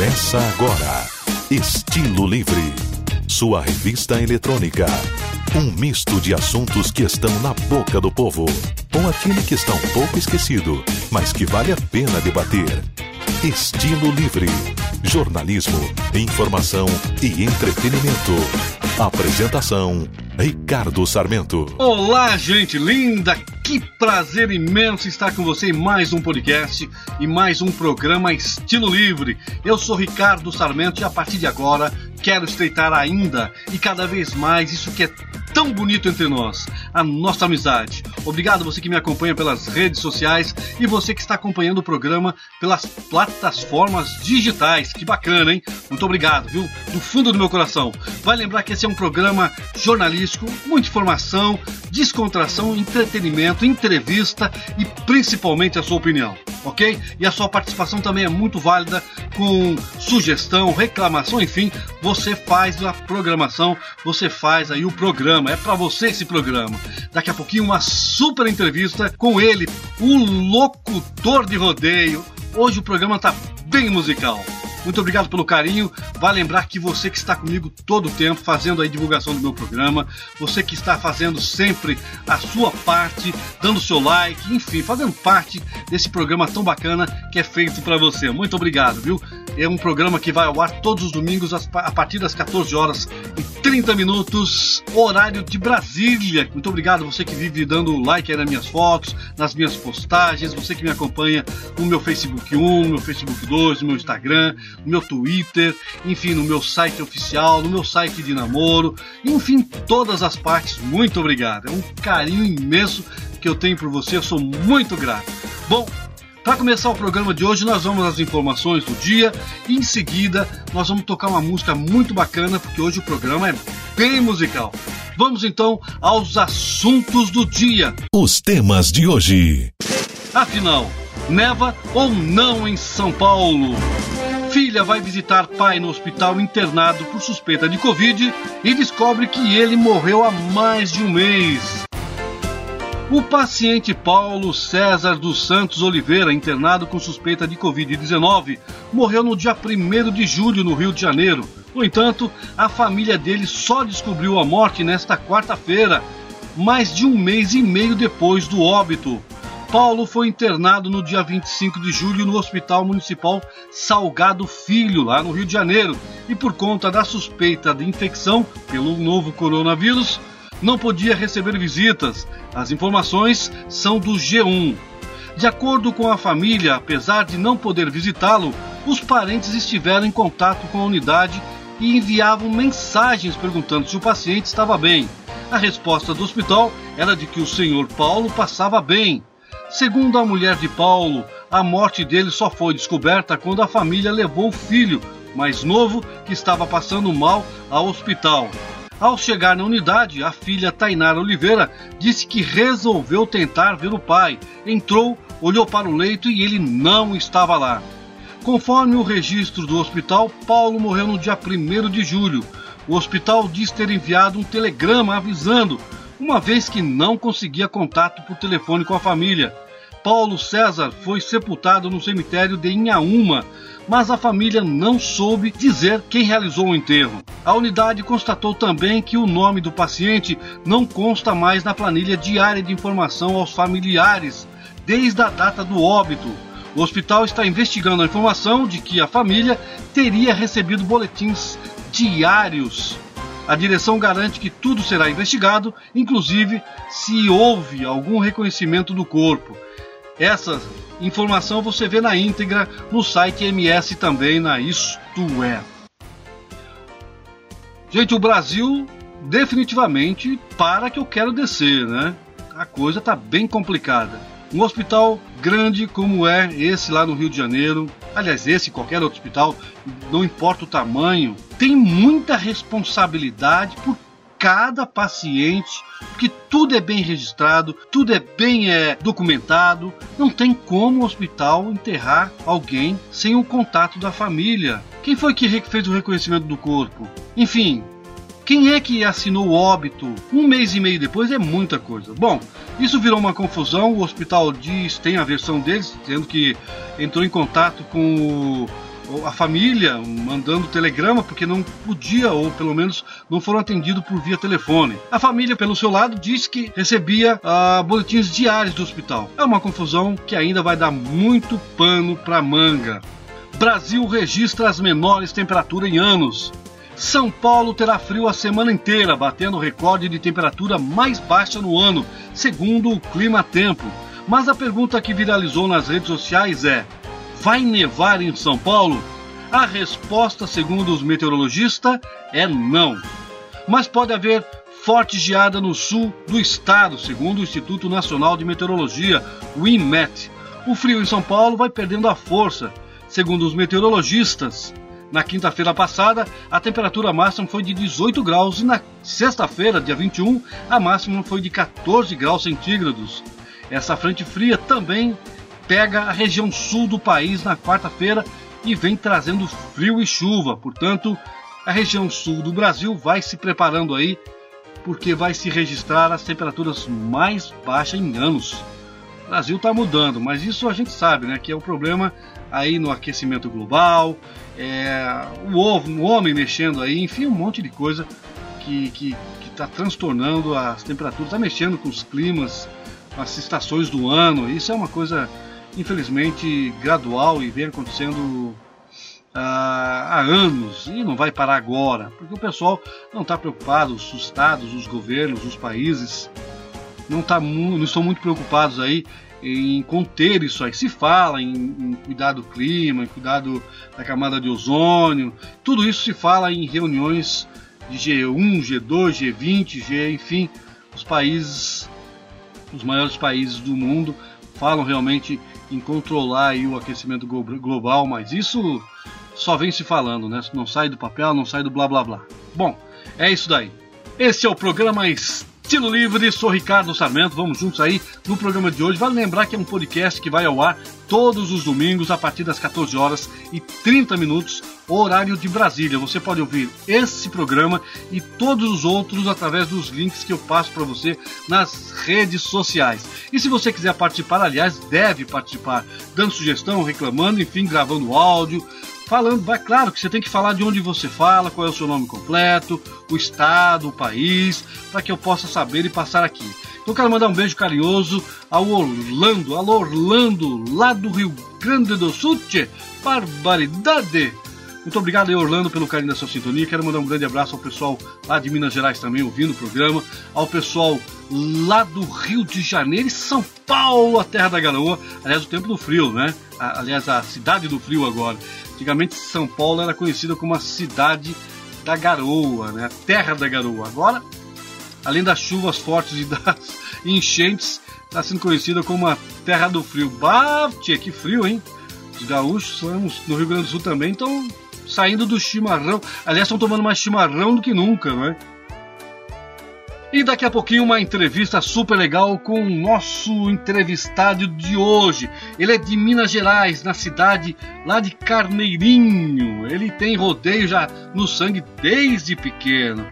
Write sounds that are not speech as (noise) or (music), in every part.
Começa agora. Estilo Livre. Sua revista eletrônica. Um misto de assuntos que estão na boca do povo. Ou aquele que está um pouco esquecido, mas que vale a pena debater. Estilo Livre. Jornalismo, informação e entretenimento. Apresentação: Ricardo Sarmento. Olá, gente linda! Que prazer imenso estar com você em mais um podcast e mais um programa Estilo Livre. Eu sou Ricardo Sarmento e a partir de agora quero estreitar ainda e cada vez mais isso que é tão bonito entre nós, a nossa amizade. Obrigado você que me acompanha pelas redes sociais e você que está acompanhando o programa pelas plataformas digitais. Que bacana, hein? Muito obrigado, viu? Do fundo do meu coração. Vai lembrar que esse é um programa jornalístico, muita informação, descontração, entretenimento, entrevista e principalmente a sua opinião, ok? E a sua participação também é muito válida com sugestão, reclamação, enfim, você faz a programação, você faz aí o programa, é para você esse programa. Daqui a pouquinho uma super entrevista com ele, o locutor de rodeio. Hoje o programa tá bem musical. Muito obrigado pelo carinho. Vale lembrar que você que está comigo todo o tempo, fazendo a divulgação do meu programa, você que está fazendo sempre a sua parte, dando seu like, enfim, fazendo parte desse programa tão bacana que é feito para você. Muito obrigado, viu? É um programa que vai ao ar todos os domingos a partir das 14 horas e 30 minutos, horário de Brasília. Muito obrigado você que vive dando like aí nas minhas fotos, nas minhas postagens, você que me acompanha no meu Facebook 1, no meu Facebook 2, no meu Instagram, no meu Twitter, enfim, no meu site oficial, no meu site de namoro, enfim, todas as partes. Muito obrigado. É um carinho imenso que eu tenho por você, eu sou muito grato. Bom, para começar o programa de hoje, nós vamos às informações do dia e em seguida nós vamos tocar uma música muito bacana, porque hoje o programa é bem musical. Vamos então aos assuntos do dia. Os temas de hoje. Afinal, neva ou não em São Paulo? Filha vai visitar pai no hospital internado por suspeita de Covid e descobre que ele morreu há mais de um mês. O paciente Paulo César dos Santos Oliveira, internado com suspeita de Covid-19, morreu no dia 1 de julho no Rio de Janeiro. No entanto, a família dele só descobriu a morte nesta quarta-feira, mais de um mês e meio depois do óbito. Paulo foi internado no dia 25 de julho no Hospital Municipal Salgado Filho, lá no Rio de Janeiro, e por conta da suspeita de infecção pelo novo coronavírus, não podia receber visitas. As informações são do G1. De acordo com a família, apesar de não poder visitá-lo, os parentes estiveram em contato com a unidade e enviavam mensagens perguntando se o paciente estava bem. A resposta do hospital era de que o senhor Paulo passava bem. Segundo a mulher de Paulo, a morte dele só foi descoberta quando a família levou o filho, mais novo, que estava passando mal, ao hospital. Ao chegar na unidade, a filha Tainara Oliveira disse que resolveu tentar ver o pai. Entrou, olhou para o leito e ele não estava lá. Conforme o registro do hospital, Paulo morreu no dia 1 de julho. O hospital diz ter enviado um telegrama avisando, uma vez que não conseguia contato por telefone com a família. Paulo César foi sepultado no cemitério de Inhaúma, mas a família não soube dizer quem realizou o enterro. A unidade constatou também que o nome do paciente não consta mais na planilha diária de informação aos familiares, desde a data do óbito. O hospital está investigando a informação de que a família teria recebido boletins diários. A direção garante que tudo será investigado, inclusive se houve algum reconhecimento do corpo. Essa informação você vê na íntegra no site MS também na Isto É. Gente, o Brasil definitivamente para que eu quero descer, né? A coisa tá bem complicada. Um hospital grande como é esse lá no Rio de Janeiro, aliás, esse qualquer outro hospital, não importa o tamanho, tem muita responsabilidade por cada paciente, porque tudo é bem registrado, tudo é bem é, documentado. Não tem como o hospital enterrar alguém sem o contato da família. Quem foi que fez o reconhecimento do corpo? Enfim, quem é que assinou o óbito? Um mês e meio depois é muita coisa. Bom, isso virou uma confusão. O hospital diz, tem a versão deles, dizendo que entrou em contato com a família mandando telegrama porque não podia ou pelo menos não foram atendidos por via telefone. A família, pelo seu lado, disse que recebia uh, boletins diários do hospital. É uma confusão que ainda vai dar muito pano para manga. Brasil registra as menores temperaturas em anos. São Paulo terá frio a semana inteira, batendo o recorde de temperatura mais baixa no ano, segundo o Clima Tempo. Mas a pergunta que viralizou nas redes sociais é: vai nevar em São Paulo? A resposta, segundo os meteorologistas, é não. Mas pode haver forte geada no sul do estado, segundo o Instituto Nacional de Meteorologia, o INMET. O frio em São Paulo vai perdendo a força. Segundo os meteorologistas, na quinta-feira passada, a temperatura máxima foi de 18 graus e na sexta-feira, dia 21, a máxima foi de 14 graus centígrados. Essa frente fria também pega a região sul do país na quarta-feira e vem trazendo frio e chuva. Portanto, a região sul do Brasil vai se preparando aí, porque vai se registrar as temperaturas mais baixas em anos. O Brasil está mudando, mas isso a gente sabe, né? Que é o problema aí no aquecimento global, é, o, ovo, o homem mexendo aí, enfim, um monte de coisa que está transtornando as temperaturas, está mexendo com os climas as estações do ano. Isso é uma coisa, infelizmente, gradual e vem acontecendo ah, há anos e não vai parar agora, porque o pessoal não está preocupado, os estados, os governos, os países não, tá não estão muito preocupados aí em conter isso aí. Se fala em, em cuidar do clima, em cuidar do, da camada de ozônio, tudo isso se fala em reuniões de G1, G2, G20, G, enfim, os países os maiores países do mundo falam realmente em controlar o aquecimento global, mas isso só vem se falando, né? Não sai do papel, não sai do blá blá blá. Bom, é isso daí. Esse é o programa Estilo Livre, sou Ricardo Sarmento, vamos juntos aí no programa de hoje. Vale lembrar que é um podcast que vai ao ar todos os domingos a partir das 14 horas e 30 minutos, horário de Brasília. Você pode ouvir esse programa e todos os outros através dos links que eu passo para você nas redes sociais. E se você quiser participar, aliás, deve participar, dando sugestão, reclamando, enfim, gravando áudio, falando, vai claro que você tem que falar de onde você fala, qual é o seu nome completo, o estado, o país, para que eu possa saber e passar aqui. Então quero mandar um beijo carinhoso ao Orlando, alô Orlando, lá do Rio Grande do Sul, barbaridade! Muito obrigado aí, Orlando, pelo carinho da sua sintonia. Quero mandar um grande abraço ao pessoal lá de Minas Gerais também ouvindo o programa, ao pessoal lá do Rio de Janeiro e São Paulo, a terra da garoa. Aliás, o tempo do frio, né? Aliás, a cidade do frio agora. Antigamente São Paulo era conhecida como a cidade da garoa, né? a terra da garoa. Agora, além das chuvas fortes e das (laughs) enchentes, está sendo conhecida como a terra do frio. Bah, tia, que frio, hein? Os gaúchos somos no Rio Grande do Sul também estão saindo do chimarrão. Aliás, estão tomando mais chimarrão do que nunca, não é? E daqui a pouquinho uma entrevista super legal com o nosso entrevistado de hoje. Ele é de Minas Gerais, na cidade lá de Carneirinho. Ele tem rodeio já no sangue desde pequeno.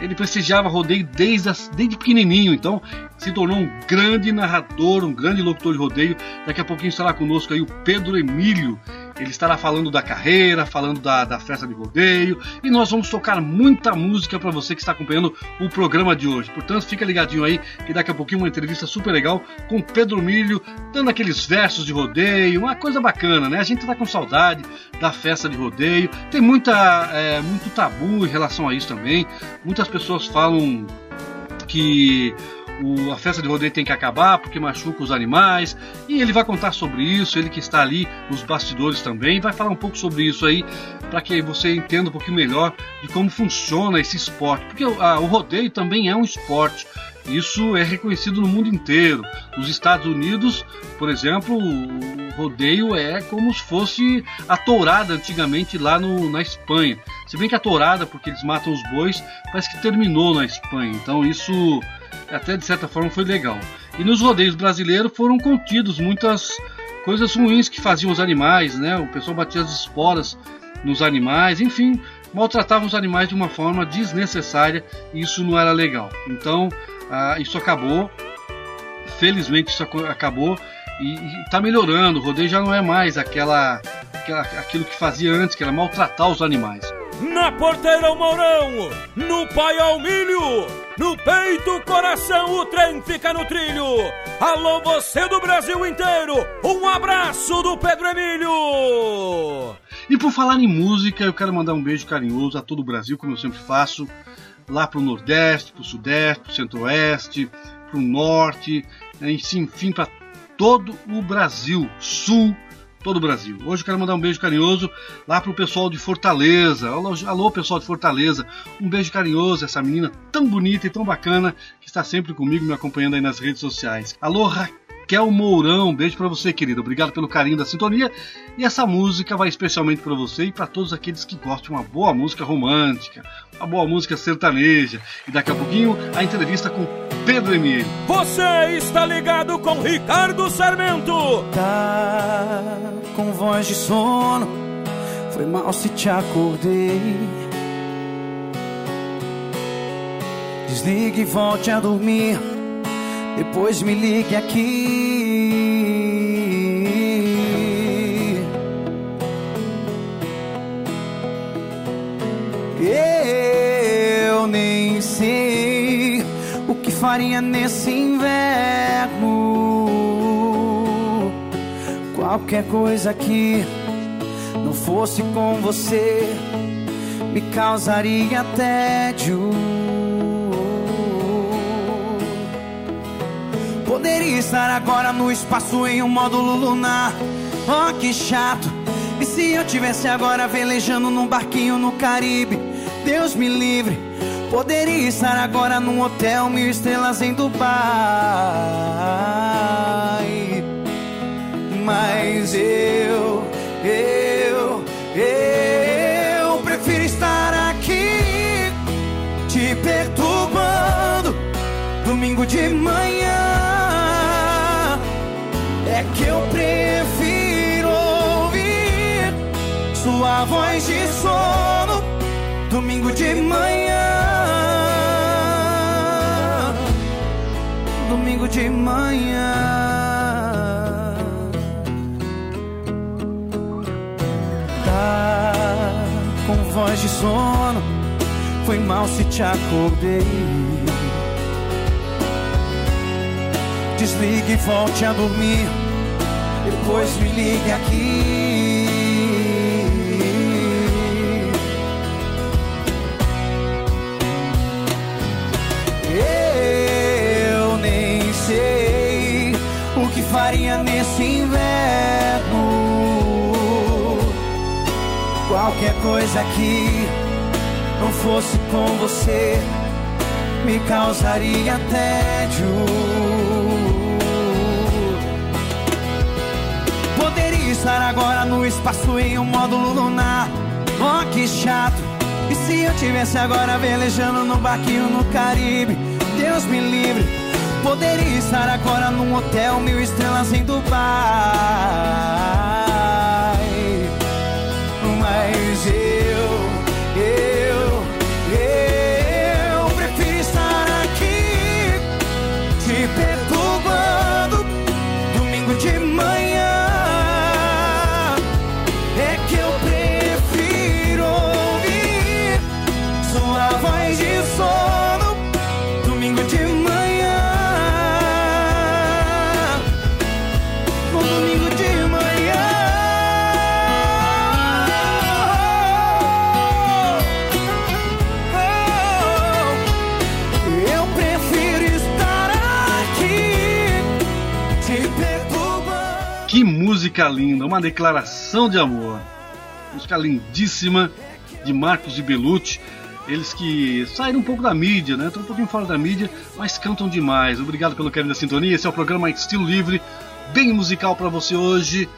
Ele prestigiava rodeio desde, desde pequenininho, então se tornou um grande narrador, um grande locutor de rodeio. Daqui a pouquinho estará conosco aí o Pedro Emílio. Ele estará falando da carreira, falando da, da festa de rodeio e nós vamos tocar muita música para você que está acompanhando o programa de hoje. Portanto, fica ligadinho aí que daqui a pouquinho uma entrevista super legal com Pedro Milho, dando aqueles versos de rodeio, uma coisa bacana, né? A gente está com saudade da festa de rodeio. Tem muita, é, muito tabu em relação a isso também. Muitas pessoas falam que o, a festa de rodeio tem que acabar porque machuca os animais. E ele vai contar sobre isso, ele que está ali nos bastidores também, vai falar um pouco sobre isso aí, para que você entenda um pouquinho melhor de como funciona esse esporte. Porque a, o rodeio também é um esporte. Isso é reconhecido no mundo inteiro. Nos Estados Unidos, por exemplo, o rodeio é como se fosse a tourada antigamente lá no, na Espanha. Se bem que a tourada, porque eles matam os bois, parece que terminou na Espanha. Então isso até de certa forma foi legal. E nos rodeios brasileiros foram contidos muitas coisas ruins que faziam os animais, né? O pessoal batia as esporas nos animais, enfim, maltratavam os animais de uma forma desnecessária e isso não era legal. Então, ah, isso acabou. Felizmente isso acabou e está melhorando. O rodeio já não é mais aquela aquilo que fazia antes, que era maltratar os animais. Na porteira o Mourão, no paiol milho, no peito coração o trem fica no trilho. Alô você do Brasil inteiro, um abraço do Pedro Emílio. E por falar em música, eu quero mandar um beijo carinhoso a todo o Brasil, como eu sempre faço, lá pro Nordeste, pro Sudeste, pro Centro-Oeste, pro Norte, enfim, para todo o Brasil, Sul, todo o Brasil. Hoje eu quero mandar um beijo carinhoso lá pro pessoal de Fortaleza. Alô, alô, pessoal de Fortaleza. Um beijo carinhoso, essa menina tão bonita e tão bacana que está sempre comigo, me acompanhando aí nas redes sociais. Alô, Raquel Mourão. Beijo para você, querida. Obrigado pelo carinho da sintonia. E essa música vai especialmente para você e para todos aqueles que gostam de uma boa música romântica, uma boa música sertaneja. E daqui a pouquinho a entrevista com Pedro Emílio. Você está ligado com Ricardo Sarmento. Tá com voz de sono. Foi mal se te acordei. Desligue e volte a dormir. Depois me ligue aqui. faria nesse inverno? Qualquer coisa que não fosse com você me causaria tédio. Poderia estar agora no espaço em um módulo lunar. Oh, que chato. E se eu tivesse agora velejando num barquinho no Caribe? Deus me livre. Poderia estar agora num hotel mil estrelas em Dubai. Mas eu, eu, eu prefiro estar aqui te perturbando domingo de manhã. É que eu prefiro ouvir sua voz de sono domingo de manhã. domingo de manhã. Tá com voz de sono, foi mal se te acordei. Desligue e volte a dormir, depois me ligue aqui. faria nesse inverno? Qualquer coisa que não fosse com você me causaria tédio. Estar agora no espaço em um módulo lunar. Oh, que chato. E se eu tivesse agora velejando no barquinho no Caribe? Deus me livre Poderia estar agora num hotel mil estrelas em Dubai. Mas eu, eu, música linda, uma declaração de amor. Música lindíssima de Marcos e Belucci. Eles que saíram um pouco da mídia, né? Estão um pouquinho fora da mídia, mas cantam demais. Obrigado pelo carinho da sintonia. Esse é o programa Estilo Livre, bem musical para você hoje,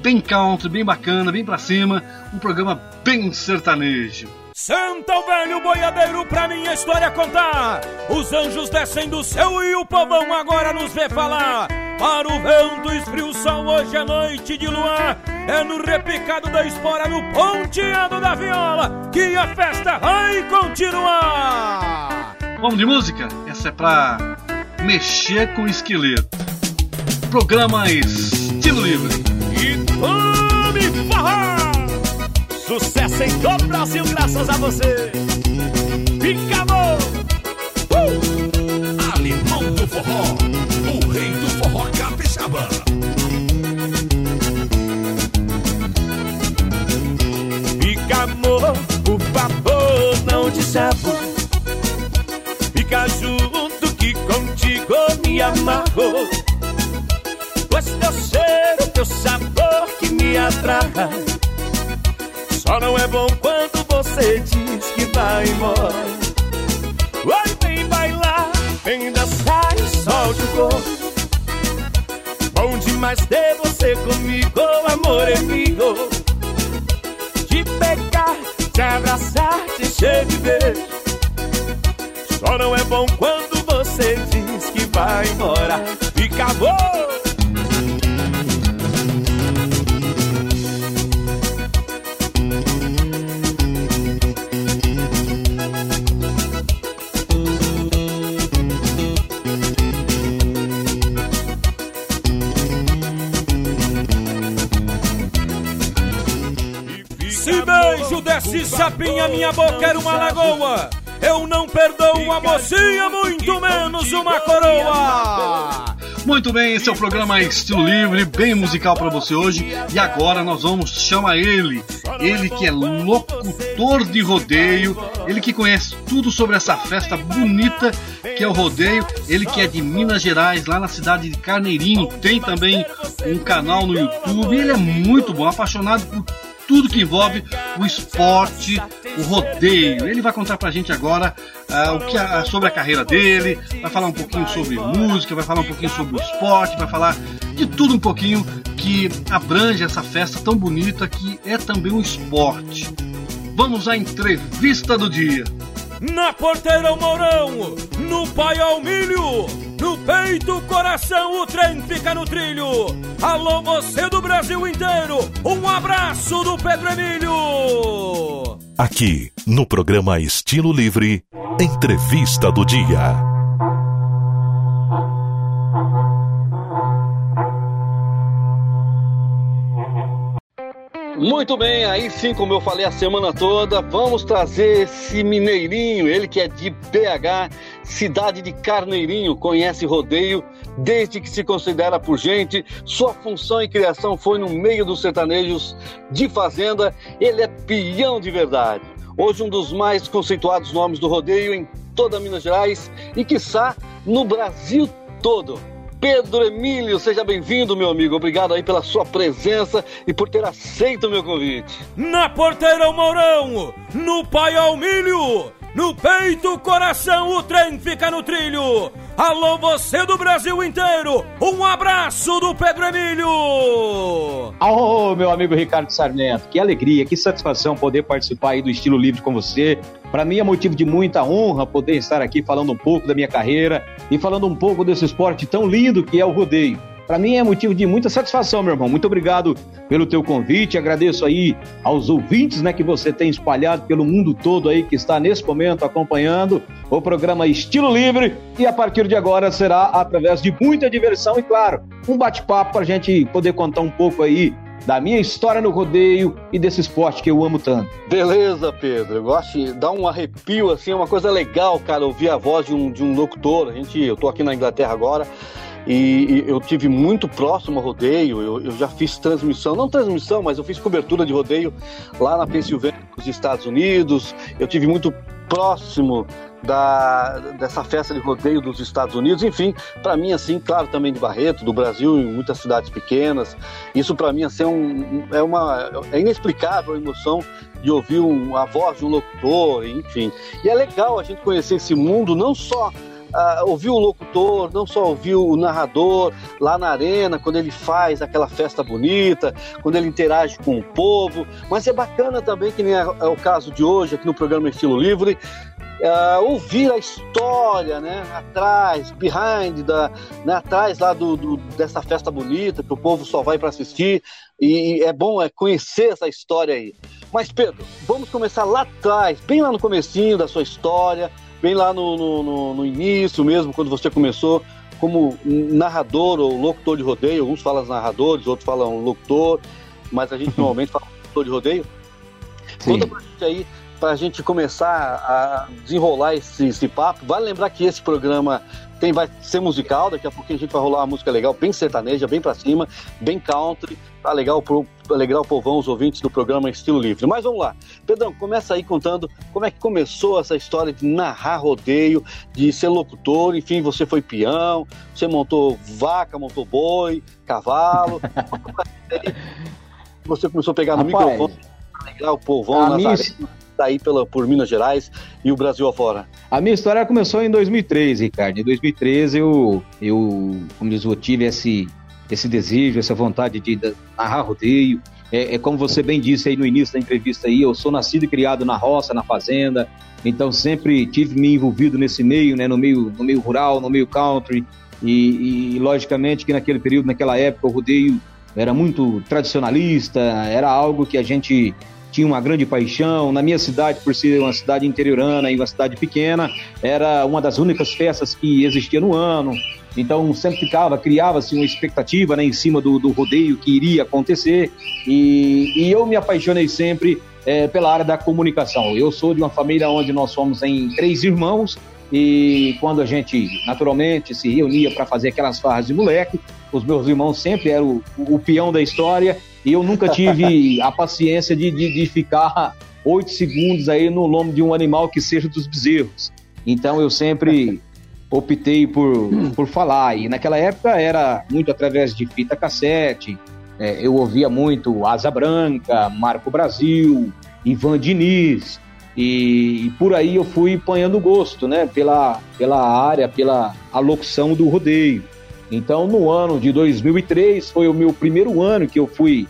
bem country, bem bacana, bem pra cima. Um programa bem sertanejo. Senta o velho boiadeiro pra minha história contar. Os anjos descem do céu e o povão agora nos vê falar. Para o vento esfria o sol hoje é noite de luar. É no repicado da espora, no ponteado da viola, que a festa vai continuar. Vamos de música? Essa é pra mexer com o esqueleto. Programa Estilo Livre. E tome forró! Sucesso em todo o Brasil, graças a você. Fica bom! Uh! Alemão do Forró, o rei do capixaba. Fica amor, por favor, não te chapo. Fica junto que contigo me amarro. Pois teu cheiro, teu sabor que me atrai. Só não é bom quando você diz que vai embora. Oi, vem bailar, vem dançar e solte o corpo. Demais ter você comigo, amor amigo. Te pegar, te abraçar, te encher de beijo. Só não é bom quando você diz que vai embora. Fica bom. Desse sapinha, minha boca era uma lagoa. Eu não perdoo a mocinha, muito menos uma coroa. Muito bem, esse é o programa Estilo Livre, bem musical para você hoje. E agora nós vamos chamar ele, ele que é locutor de rodeio, ele que conhece tudo sobre essa festa bonita que é o rodeio, ele que é de Minas Gerais, lá na cidade de Carneirinho, tem também um canal no YouTube. Ele é muito bom, apaixonado por tudo que envolve o esporte, o rodeio. Ele vai contar pra gente agora uh, o que sobre a carreira dele, vai falar um pouquinho sobre música, vai falar um pouquinho sobre o esporte, vai falar de tudo um pouquinho que abrange essa festa tão bonita que é também um esporte. Vamos à entrevista do dia. Na porteira o Mourão, no paiol milho, no peito coração o trem fica no trilho. Alô você do Brasil inteiro, um abraço do Pedro Emílio. Aqui, no programa Estilo Livre, entrevista do dia. Muito bem, aí sim, como eu falei a semana toda, vamos trazer esse mineirinho, ele que é de BH, cidade de Carneirinho, conhece rodeio desde que se considera por gente. Sua função e criação foi no meio dos sertanejos de fazenda. Ele é peão de verdade. Hoje um dos mais conceituados nomes do rodeio em toda Minas Gerais e quiçá no Brasil todo. Pedro Emílio, seja bem-vindo, meu amigo. Obrigado aí pela sua presença e por ter aceito o meu convite. Na porteira o Mourão, no paiol milho, no peito coração o trem fica no trilho. Alô você do Brasil inteiro, um abraço do Pedro Emílio. Alô, meu amigo Ricardo Sarmento, que alegria, que satisfação poder participar aí do Estilo Livre com você. Para mim é motivo de muita honra poder estar aqui falando um pouco da minha carreira e falando um pouco desse esporte tão lindo que é o rodeio. Para mim é motivo de muita satisfação, meu irmão. Muito obrigado pelo teu convite. Agradeço aí aos ouvintes, né, que você tem espalhado pelo mundo todo aí que está nesse momento acompanhando o programa Estilo Livre e a partir de agora será através de muita diversão e claro, um bate-papo para a gente poder contar um pouco aí da minha história no rodeio e desse esporte que eu amo tanto. Beleza, Pedro. Eu gosto de dar um arrepio, assim, é uma coisa legal, cara, ouvir a voz de um, de um locutor. A gente, eu tô aqui na Inglaterra agora e, eu tive muito próximo ao rodeio. Eu, eu, já fiz transmissão, não transmissão, mas eu fiz cobertura de rodeio lá na Pensilvânia, nos Estados Unidos. Eu tive muito próximo da, dessa festa de rodeio dos Estados Unidos, enfim, para mim assim, claro, também de Barreto, do Brasil, em muitas cidades pequenas. Isso para mim assim, é, um, é uma é inexplicável a emoção de ouvir um, a voz de um locutor, enfim. E é legal a gente conhecer esse mundo não só Uh, ouvir o locutor, não só ouvir o narrador lá na arena, quando ele faz aquela festa bonita, quando ele interage com o povo, mas é bacana também, que nem é, é o caso de hoje aqui no programa Estilo Livre, uh, ouvir a história, né, atrás, behind, da, né, atrás lá do, do, dessa festa bonita, que o povo só vai para assistir, e é bom é, conhecer essa história aí. Mas Pedro, vamos começar lá atrás, bem lá no comecinho da sua história, bem lá no, no, no início mesmo, quando você começou como narrador ou locutor de rodeio, alguns falam narradores, outros falam locutor, mas a gente (laughs) normalmente fala locutor de rodeio. Sim. Conta pra gente aí, pra gente começar a desenrolar esse, esse papo. Vale lembrar que esse programa tem, vai ser musical, daqui a pouquinho a gente vai rolar uma música legal, bem sertaneja, bem pra cima, bem country, tá legal pro, alegrar o povão, os ouvintes do programa Estilo Livre. Mas vamos lá. Pedrão, começa aí contando como é que começou essa história de narrar rodeio, de ser locutor, enfim, você foi peão, você montou vaca, montou boi, cavalo. (laughs) você começou a pegar no Rapaz, microfone, alegrar o povão, nas minha... aí pela, por Minas Gerais e o Brasil afora. A minha história começou em 2013, Ricardo. Em 2013 eu, eu como diz, eu tive esse, esse desejo, essa vontade de narrar rodeio. É, é, como você bem disse aí no início da entrevista aí, eu sou nascido e criado na roça, na fazenda, então sempre tive me envolvido nesse meio, né, no meio, no meio rural, no meio country, e, e logicamente que naquele período, naquela época, o rodeio era muito tradicionalista, era algo que a gente tinha uma grande paixão. Na minha cidade, por ser uma cidade interiorana e uma cidade pequena, era uma das únicas festas que existia no ano. Então sempre ficava, criava-se uma expectativa né, em cima do, do rodeio que iria acontecer. E, e eu me apaixonei sempre é, pela área da comunicação. Eu sou de uma família onde nós somos em três irmãos e quando a gente naturalmente se reunia para fazer aquelas farras de moleque, os meus irmãos sempre eram o, o peão da história e eu nunca tive a paciência de, de, de ficar oito segundos aí no lombo de um animal que seja dos bezerros. Então eu sempre optei por, por falar. E naquela época era muito através de fita cassete. É, eu ouvia muito Asa Branca, Marco Brasil, Ivan Diniz. E, e, por aí eu fui apanhando gosto, né? Pela, pela área, pela alocução do rodeio. Então, no ano de 2003, foi o meu primeiro ano que eu fui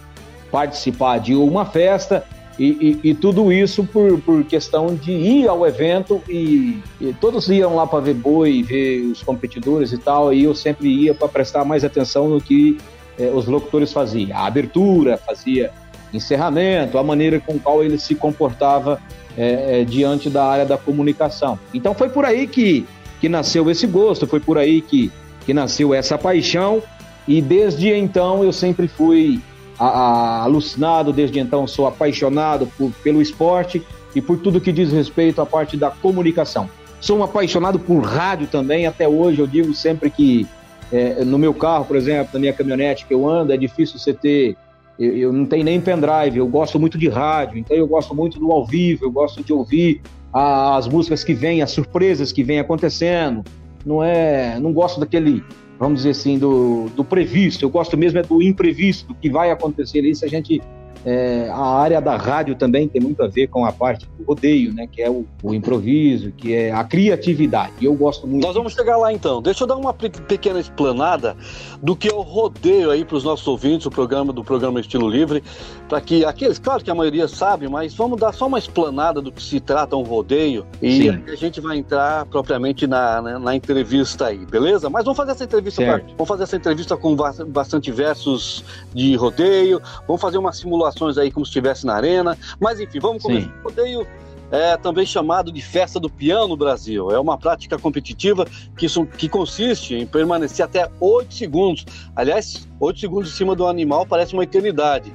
participar de uma festa e, e, e, tudo isso por, por questão de ir ao evento e, e todos iam lá para ver boi, ver os competidores e tal, e eu sempre ia para prestar mais atenção no que eh, os locutores faziam. A abertura, fazia encerramento, a maneira com qual ele se comportava eh, eh, diante da área da comunicação. Então foi por aí que, que nasceu esse gosto, foi por aí que, que nasceu essa paixão, e desde então eu sempre fui a, a, alucinado, desde então sou apaixonado por, pelo esporte e por tudo que diz respeito à parte da comunicação. Sou um apaixonado por rádio também, até hoje eu digo sempre que é, no meu carro, por exemplo, na minha caminhonete que eu ando, é difícil você ter, eu, eu não tenho nem pendrive, eu gosto muito de rádio, então eu gosto muito do ao vivo, eu gosto de ouvir as músicas que vêm, as surpresas que vêm acontecendo, não é, não gosto daquele vamos dizer assim, do, do previsto. Eu gosto mesmo é do imprevisto, do que vai acontecer se a gente é, a área da rádio também tem muito a ver com a parte do rodeio, né? Que é o, o improviso, que é a criatividade. E eu gosto muito. Nós vamos chegar lá então. Deixa eu dar uma pequena explanada do que é o rodeio aí para os nossos ouvintes, o programa do programa Estilo Livre, para que aqueles, claro que a maioria sabe, mas vamos dar só uma explanada do que se trata um rodeio e a gente vai entrar propriamente na, na, na, entrevista aí, beleza? Mas vamos fazer essa entrevista, vamos fazer essa entrevista com bastante versos de rodeio, vamos fazer uma simulação aí como se estivesse na arena. Mas enfim, vamos começar. O rodeio é também chamado de festa do peão no Brasil. É uma prática competitiva que, que consiste em permanecer até 8 segundos. Aliás, 8 segundos em cima do animal parece uma eternidade.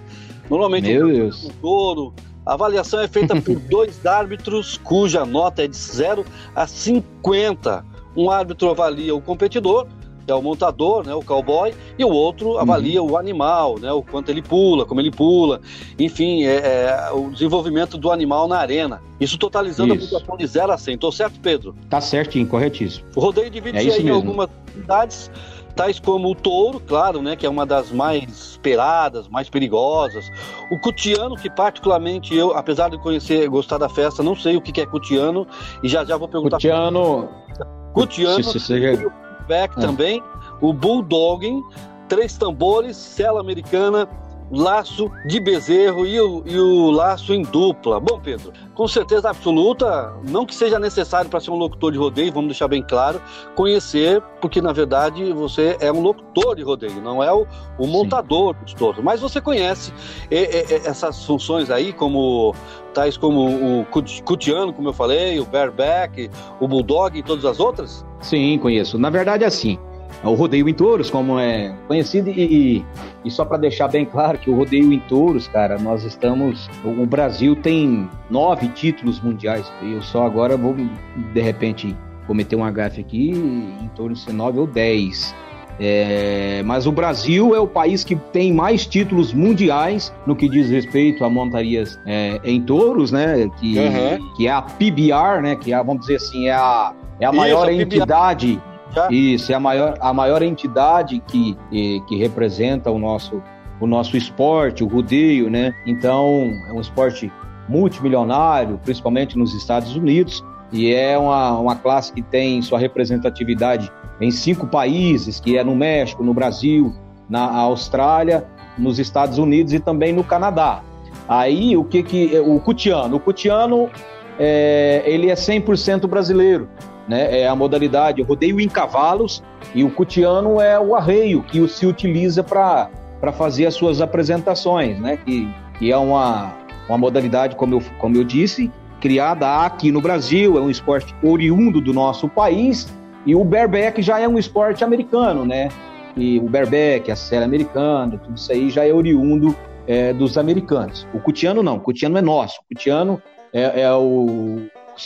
Normalmente Meu um, Deus. touro. A avaliação é feita por (laughs) dois árbitros, cuja nota é de 0 a 50. Um árbitro avalia o competidor é o montador, né, o cowboy, e o outro avalia uhum. o animal, né, o quanto ele pula, como ele pula, enfim, é, é o desenvolvimento do animal na arena. Isso totalizando isso. a pontuação de 0 a 100. Tô certo, Pedro? Tá certinho, corretíssimo. O rodeio divide-se é em algumas unidades, tais como o touro, claro, né, que é uma das mais esperadas, mais perigosas. O cutiano, que particularmente eu, apesar de conhecer, gostar da festa, não sei o que é cutiano, e já já vou perguntar. Cutiano... Cutiano... Se, se, se, back é. também, o bulldogging, três tambores, cela americana, laço de bezerro e o, e o laço em dupla. Bom, Pedro, com certeza absoluta, não que seja necessário para ser um locutor de rodeio, vamos deixar bem claro, conhecer, porque na verdade você é um locutor de rodeio, não é o, o montador dos touros. Mas você conhece e, e, essas funções aí, como tais como o cutiano, como eu falei, o bareback, o bulldog e todas as outras? Sim, conheço. Na verdade, assim, o rodeio em touros, como é conhecido, e, e, e só para deixar bem claro que o rodeio em touros, cara, nós estamos. O Brasil tem nove títulos mundiais. Eu só agora vou, de repente, cometer um agafe aqui, em torno de nove ou dez. É, mas o Brasil é o país que tem mais títulos mundiais no que diz respeito a montarias é, em touros, né? Que, uhum. que é a PBR, né? Que é, vamos dizer assim, é a, é a maior Isso, entidade. A Isso, é a maior, a maior entidade que, que, que representa o nosso, o nosso esporte, o rodeio, né? Então, é um esporte multimilionário, principalmente nos Estados Unidos, e é uma, uma classe que tem sua representatividade em cinco países, que é no México, no Brasil, na Austrália, nos Estados Unidos e também no Canadá. Aí o que que o cutiano, o cutiano é, ele é 100% brasileiro, né? É a modalidade rodeio em cavalos e o cutiano é o arreio que se utiliza para para fazer as suas apresentações, né? Que, que é uma, uma modalidade, como eu, como eu disse, criada aqui no Brasil, é um esporte oriundo do nosso país e o bareback já é um esporte americano, né? E o bareback, a série americana, tudo isso aí já é oriundo é, dos americanos. O cutiano não, o cutiano é nosso. O cutiano é, é, o,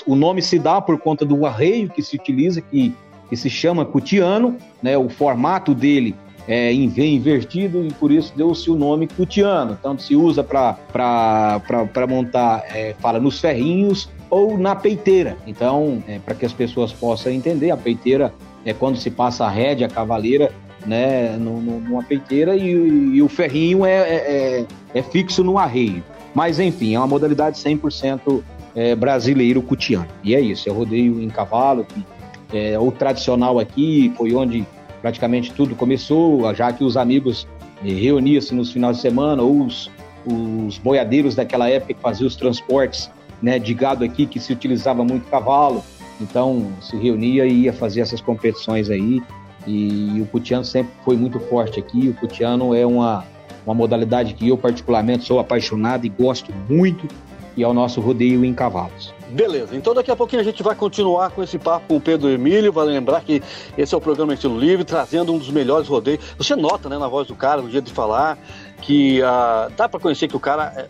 o nome se dá por conta do arreio que se utiliza, que, que se chama cutiano, né? O formato dele é invertido e por isso deu-se o nome cutiano. Tanto se usa para montar, é, fala nos ferrinhos ou na peiteira. Então, é, para que as pessoas possam entender, a peiteira é quando se passa a rédea, a cavaleira, né, numa peiteira e, e o ferrinho é, é, é, é, fixo no arreio. Mas, enfim, é uma modalidade 100% é, brasileiro cutiano. E é isso, é rodeio em cavalo, que é o tradicional aqui, foi onde praticamente tudo começou, já que os amigos eh, reuniam-se nos finais de semana, ou os, os boiadeiros daquela época que faziam os transportes né, de gado aqui que se utilizava muito cavalo, então se reunia e ia fazer essas competições aí. E, e o putiano sempre foi muito forte aqui. O putiano é uma, uma modalidade que eu particularmente sou apaixonado e gosto muito, e é o nosso rodeio em cavalos. Beleza, então daqui a pouquinho a gente vai continuar com esse papo com o Pedro Emílio. Vale lembrar que esse é o programa Estilo Livre, trazendo um dos melhores rodeios. Você nota, né, na voz do cara, no jeito de falar, que uh, dá para conhecer que o cara é,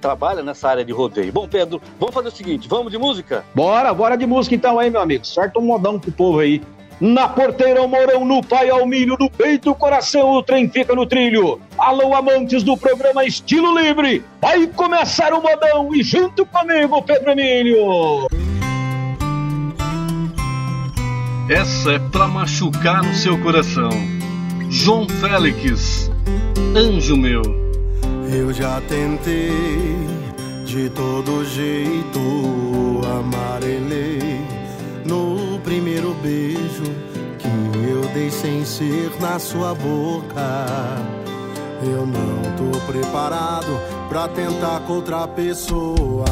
trabalha nessa área de rodeio. Bom, Pedro, vamos fazer o seguinte, vamos de música? Bora, bora de música então aí, meu amigo. Certo um modão pro povo aí. Na porteira, o Mourão, no pai ao milho, no peito, o coração, o trem fica no trilho. Alô, amantes do programa Estilo Livre, vai começar o modão e junto comigo, Pedro Emílio. Essa é pra machucar no seu coração. João Félix, anjo meu. Eu já tentei de todo jeito amar ele no primeiro beijo que eu dei sem ser na sua boca. Eu não tô preparado pra tentar com outra pessoa.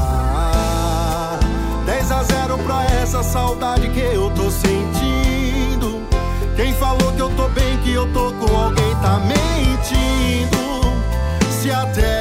10 a 0 pra essa saudade que eu tô sentindo. Quem falou que eu tô bem, que eu tô com alguém, tá mentindo. Se até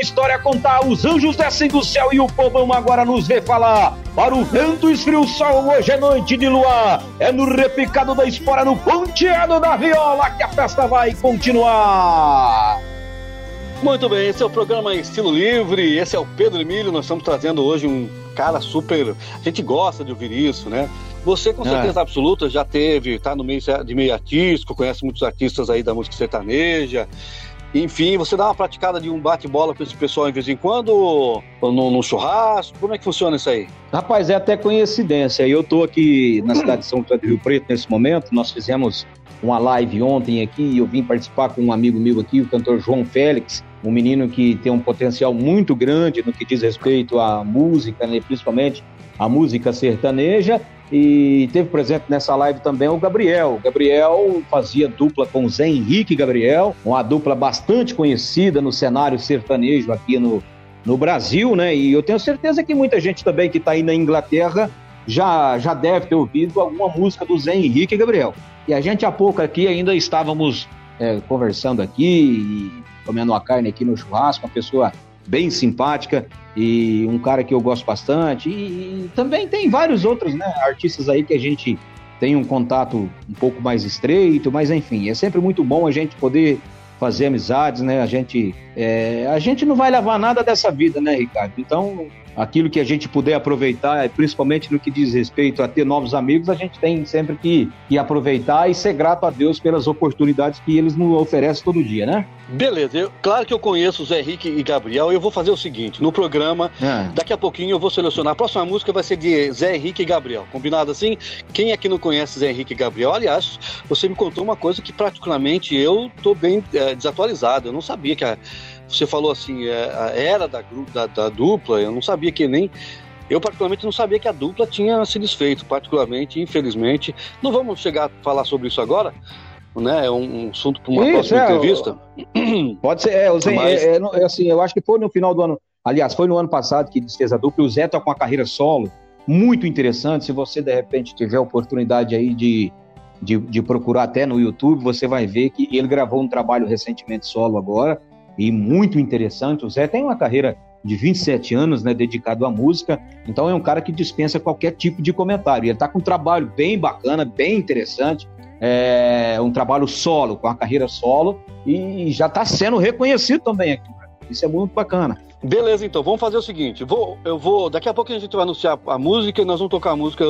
minha história contar. Os anjos descem do céu e o povão agora nos vê falar. Para o vento esfria o sol, hoje é noite de luar. É no repicado da espora, no ponteado da viola que a festa vai continuar. Muito bem, esse é o programa Estilo Livre, esse é o Pedro Emílio, nós estamos trazendo hoje um cara super. A gente gosta de ouvir isso, né? Você, com certeza é. absoluta, já teve, tá no meio de meio artístico, conhece muitos artistas aí da música sertaneja. Enfim, você dá uma praticada de um bate-bola com esse pessoal em vez em quando, no, no, churrasco? Como é que funciona isso aí? Rapaz, é até coincidência. Eu estou aqui na cidade de São Paulo do Rio Preto nesse momento. Nós fizemos uma live ontem aqui e eu vim participar com um amigo meu aqui, o cantor João Félix um menino que tem um potencial muito grande no que diz respeito à música, né, principalmente a música sertaneja. E teve presente nessa live também o Gabriel. O Gabriel fazia dupla com Zé Henrique Gabriel, uma dupla bastante conhecida no cenário sertanejo aqui no, no Brasil, né? E eu tenho certeza que muita gente também que está aí na Inglaterra já, já deve ter ouvido alguma música do Zé Henrique Gabriel. E a gente há pouco aqui ainda estávamos é, conversando aqui comendo uma carne aqui no churrasco, uma pessoa bem simpática e um cara que eu gosto bastante. E, e, também tem vários outros né, artistas aí que a gente tem um contato um pouco mais estreito, mas enfim, é sempre muito bom a gente poder fazer amizades, né? A gente, é, a gente não vai levar nada dessa vida, né, Ricardo? Então, aquilo que a gente puder aproveitar, principalmente no que diz respeito a ter novos amigos, a gente tem sempre que, que aproveitar e ser grato a Deus pelas oportunidades que eles nos oferecem todo dia, né? Beleza, eu, claro que eu conheço o Zé Henrique e Gabriel, eu vou fazer o seguinte, no programa, é. daqui a pouquinho eu vou selecionar, a próxima música vai ser de Zé Henrique e Gabriel, combinado assim? Quem aqui não conhece Zé Henrique e Gabriel? Aliás, você me contou uma coisa que particularmente eu tô bem é, desatualizado, eu não sabia que a você falou assim, é, a era da, da, da dupla, eu não sabia que nem. Eu, particularmente, não sabia que a dupla tinha se desfeito, particularmente, infelizmente. Não vamos chegar a falar sobre isso agora, né? É um, um assunto para uma isso, próxima é, entrevista. Pode ser, é, Zé, Mas... é, é, assim, eu acho que foi no final do ano, aliás, foi no ano passado que desfez a dupla, e o Zé tá com uma carreira solo muito interessante, se você de repente tiver a oportunidade aí de, de, de procurar até no YouTube, você vai ver que ele gravou um trabalho recentemente solo agora, e muito interessante. O Zé tem uma carreira de 27 anos, né, dedicado à música, então é um cara que dispensa qualquer tipo de comentário. Ele está com um trabalho bem bacana, bem interessante, é um trabalho solo, com a carreira solo, e já está sendo reconhecido também aqui. Isso é muito bacana. Beleza, então, vamos fazer o seguinte. Vou, eu vou. Daqui a pouco a gente vai anunciar a música e nós vamos tocar a música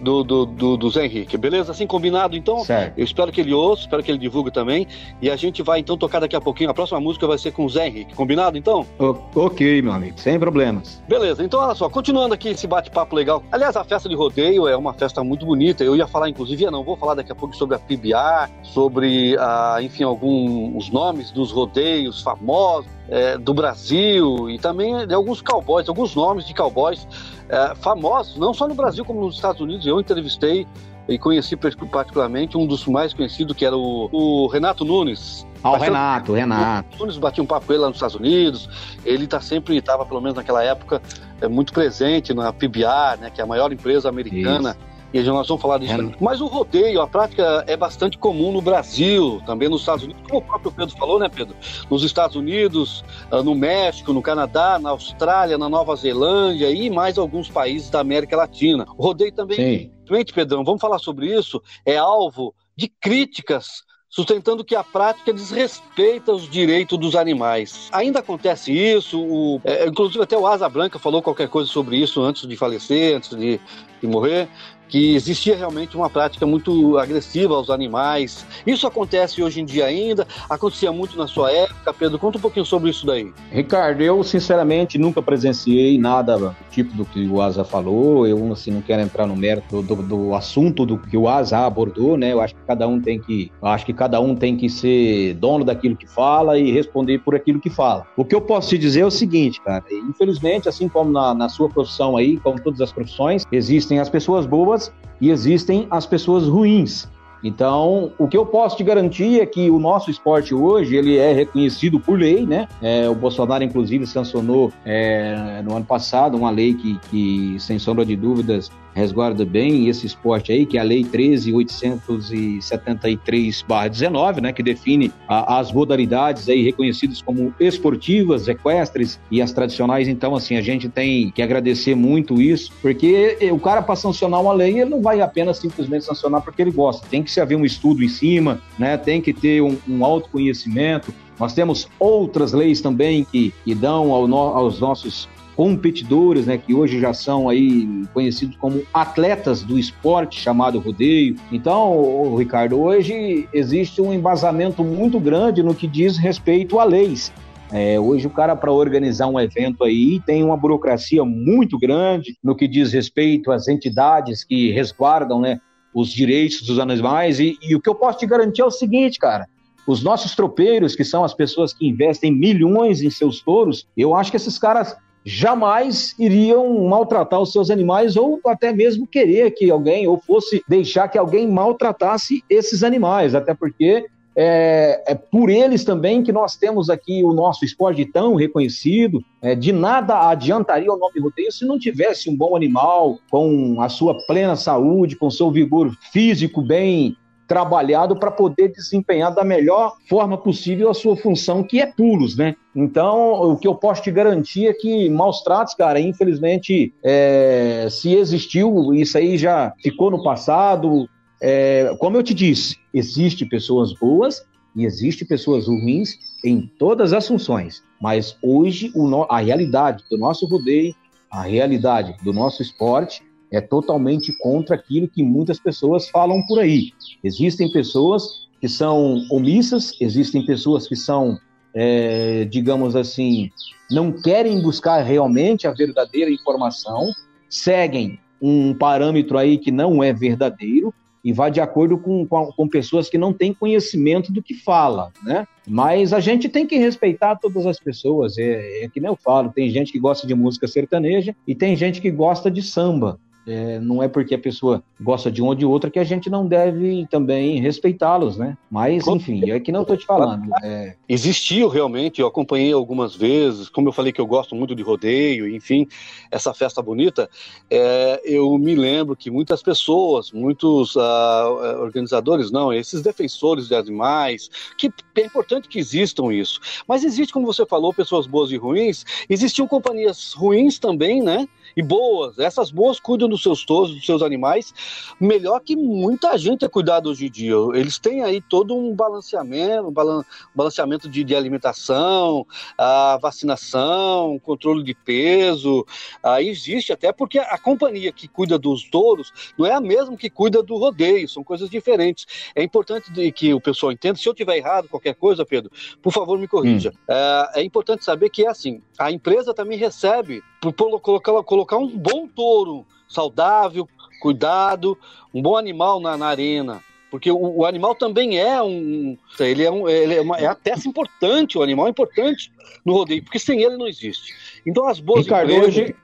do, do, do, do Zé Henrique, beleza? Assim combinado, então? Certo. Eu espero que ele ouça, espero que ele divulgue também. E a gente vai então tocar daqui a pouquinho. A próxima música vai ser com o Zé Henrique, combinado então? O, ok, meu amigo, sem problemas. Beleza, então olha só, continuando aqui esse bate-papo legal. Aliás, a festa de rodeio é uma festa muito bonita. Eu ia falar, inclusive, não, vou falar daqui a pouco sobre a PBA, sobre, a, enfim, alguns nomes dos rodeios famosos é, do Brasil e também de alguns cowboys, alguns nomes de cowboys é, famosos, não só no Brasil como nos Estados Unidos. Eu entrevistei e conheci particularmente um dos mais conhecidos, que era o, o Renato Nunes. Ah, o Renato, o Renato. Nunes batia um papo com ele lá nos Estados Unidos. Ele tá sempre, estava pelo menos naquela época, é, muito presente na PBR, né, que é a maior empresa americana. Isso e nós vamos falar disso. É. Mas o rodeio, a prática é bastante comum no Brasil, também nos Estados Unidos, como o próprio Pedro falou, né, Pedro? Nos Estados Unidos, ah, no México, no Canadá, na Austrália, na Nova Zelândia e mais alguns países da América Latina. O rodeio também, Sim. Pedrão, vamos falar sobre isso, é alvo de críticas sustentando que a prática desrespeita os direitos dos animais. Ainda acontece isso, o, é, inclusive até o Asa Branca falou qualquer coisa sobre isso antes de falecer, antes de, de morrer que existia realmente uma prática muito agressiva aos animais. Isso acontece hoje em dia ainda? Acontecia muito na sua época? Pedro, conta um pouquinho sobre isso daí. Ricardo, eu sinceramente nunca presenciei nada do tipo do que o Asa falou. Eu assim, não quero entrar no mérito do, do assunto do que o Asa abordou, né? Eu acho que cada um tem que, acho que cada um tem que ser dono daquilo que fala e responder por aquilo que fala. O que eu posso te dizer é o seguinte, cara. Infelizmente, assim como na, na sua profissão aí, como todas as profissões, existem as pessoas boas boas e existem as pessoas ruins. Então, o que eu posso te garantir é que o nosso esporte hoje ele é reconhecido por lei, né? É, o Bolsonaro, inclusive, sancionou é, no ano passado uma lei que, que, sem sombra de dúvidas, resguarda bem esse esporte aí, que é a Lei 13.873-19, né, que define a, as modalidades aí reconhecidas como esportivas, equestres e as tradicionais. Então, assim, a gente tem que agradecer muito isso, porque o cara, para sancionar uma lei, ele não vai apenas simplesmente sancionar porque ele gosta. Tem que haver um estudo em cima, né, tem que ter um, um autoconhecimento. Nós temos outras leis também que, que dão ao no, aos nossos competidores, né, que hoje já são aí conhecidos como atletas do esporte chamado rodeio. Então, Ricardo, hoje existe um embasamento muito grande no que diz respeito a leis. É, hoje o cara para organizar um evento aí tem uma burocracia muito grande no que diz respeito às entidades que resguardam, né, os direitos dos animais e, e o que eu posso te garantir é o seguinte, cara, os nossos tropeiros, que são as pessoas que investem milhões em seus touros, eu acho que esses caras jamais iriam maltratar os seus animais ou até mesmo querer que alguém ou fosse deixar que alguém maltratasse esses animais, até porque é, é, por eles também que nós temos aqui o nosso esporte tão reconhecido. É, de nada adiantaria o nome rodeio se não tivesse um bom animal, com a sua plena saúde, com seu vigor físico bem trabalhado para poder desempenhar da melhor forma possível a sua função, que é pulos, né? Então, o que eu posso te garantir é que maus tratos, cara, infelizmente, é, se existiu, isso aí já ficou no passado. É, como eu te disse, existe pessoas boas e existe pessoas ruins em todas as funções. Mas hoje a realidade do nosso rodeio, a realidade do nosso esporte é totalmente contra aquilo que muitas pessoas falam por aí. Existem pessoas que são omissas, existem pessoas que são, é, digamos assim, não querem buscar realmente a verdadeira informação, seguem um parâmetro aí que não é verdadeiro e vai de acordo com, com, com, pessoas que não têm conhecimento do que fala, né? Mas a gente tem que respeitar todas as pessoas, é, é que nem eu falo, tem gente que gosta de música sertaneja e tem gente que gosta de samba. É, não é porque a pessoa gosta de um ou de outra que a gente não deve também respeitá-los, né? Mas, enfim, é que não estou te falando. É... Existiu realmente, eu acompanhei algumas vezes, como eu falei que eu gosto muito de rodeio, enfim, essa festa bonita, é, eu me lembro que muitas pessoas, muitos uh, organizadores, não, esses defensores de animais, que é importante que existam isso, mas existe, como você falou, pessoas boas e ruins, existiam companhias ruins também, né? E boas, essas boas cuidam dos seus touros, dos seus animais, melhor que muita gente é cuidado hoje em dia. Eles têm aí todo um balanceamento, um balanceamento de, de alimentação, a vacinação, controle de peso. Aí existe até porque a companhia que cuida dos touros não é a mesma que cuida do rodeio, são coisas diferentes. É importante que o pessoal entenda. Se eu tiver errado qualquer coisa, Pedro, por favor me corrija. Hum. É, é importante saber que é assim. A empresa também recebe por colocar, colocar um bom touro saudável, cuidado, um bom animal na, na arena. Porque o, o, animal também é um. Ele é, um, ele é, uma, é a peça importante, o animal é importante no rodeio, porque sem ele não existe. Então as boas Ricardo, empresas, hoje,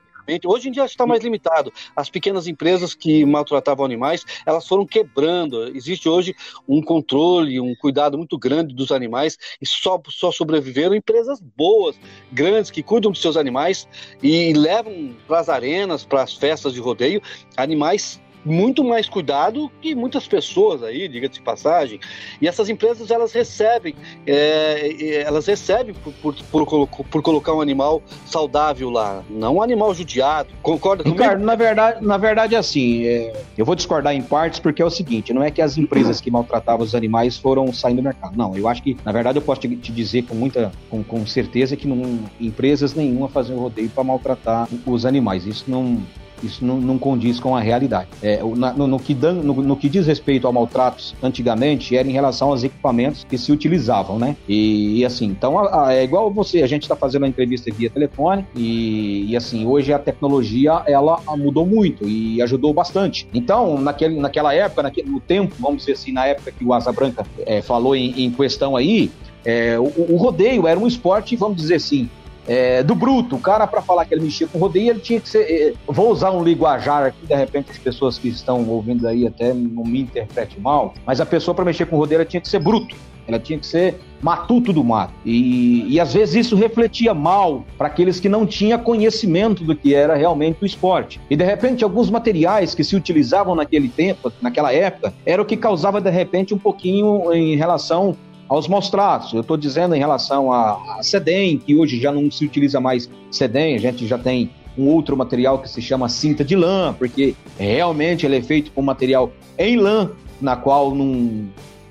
Hoje em dia está mais limitado. As pequenas empresas que maltratavam animais, elas foram quebrando. Existe hoje um controle, um cuidado muito grande dos animais e só, só sobreviveram empresas boas, grandes, que cuidam dos seus animais e levam para as arenas, para as festas de rodeio, animais muito mais cuidado que muitas pessoas aí, diga-se de passagem. E essas empresas elas recebem, é, elas recebem por, por, por, por, colocar um animal saudável lá, não um animal judiado. Concorda comigo? Ricardo, na verdade, na verdade assim, é, eu vou discordar em partes porque é o seguinte, não é que as empresas que maltratavam os animais foram saindo do mercado. Não, eu acho que, na verdade, eu posso te, te dizer com muita, com, com certeza que não, empresas nenhuma faziam rodeio para maltratar os animais. Isso não, isso não, não condiz com a realidade. É, no, no, que dan, no, no, que diz respeito a maltratos antigamente, era em relação aos equipamentos que se utilizavam, né? E, e assim, então a, a, é igual você, a gente está fazendo a entrevista via telefone e, e, assim, hoje a tecnologia ela mudou muito e ajudou bastante. Então, naquele, naquela época, naquele, no tempo, vamos dizer assim, na época que o Asa Branca é, falou em, em, questão aí, é, o, o rodeio era um esporte, vamos dizer assim, é, do bruto. O cara, para falar que ele mexia com rodeio, ele tinha que ser. É, vou usar um linguajar aqui, de repente as pessoas que estão ouvindo aí até não me interpretem mal, mas a pessoa para mexer com rodeio ela tinha que ser bruto. ela tinha que ser matuto do mato. E, e às vezes isso refletia mal para aqueles que não tinham conhecimento do que era realmente o esporte. E de repente, alguns materiais que se utilizavam naquele tempo, naquela época, era o que causava de repente um pouquinho em relação aos maus tratos. Eu estou dizendo em relação a, a SEDEM, que hoje já não se utiliza mais SEDEM, a gente já tem um outro material que se chama cinta de lã, porque realmente ele é feito com material em lã, na qual não,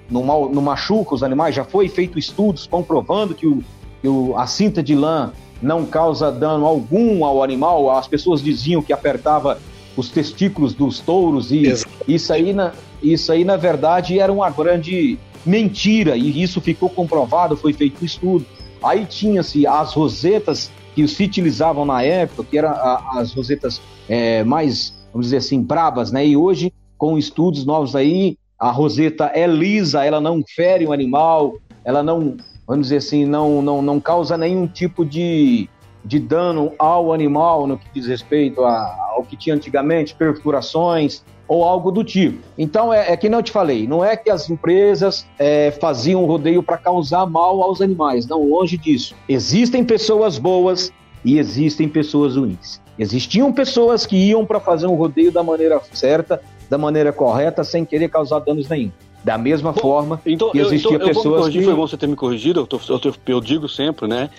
não, não machuca os animais. Já foi feito estudos comprovando que, o, que o, a cinta de lã não causa dano algum ao animal. As pessoas diziam que apertava os testículos dos touros e isso aí, na, isso aí, na verdade, era uma grande mentira e isso ficou comprovado, foi feito um estudo. Aí tinha-se as rosetas que se utilizavam na época, que eram as rosetas é, mais, vamos dizer assim, bravas, né? E hoje, com estudos novos aí, a roseta é lisa, ela não fere o animal, ela não, vamos dizer assim, não, não, não causa nenhum tipo de, de dano ao animal no que diz respeito a, ao que tinha antigamente, perfurações, ou algo do tipo. Então, é, é que não eu te falei, não é que as empresas é, faziam rodeio para causar mal aos animais, não, longe disso. Existem pessoas boas e existem pessoas ruins. Existiam pessoas que iam para fazer um rodeio da maneira certa, da maneira correta, sem querer causar danos nenhum. Da mesma Bom, forma então, que existia eu, então, pessoas eu vou me corrigir, que... Foi bom você ter me corrigido, eu, tô, eu, eu digo sempre, né,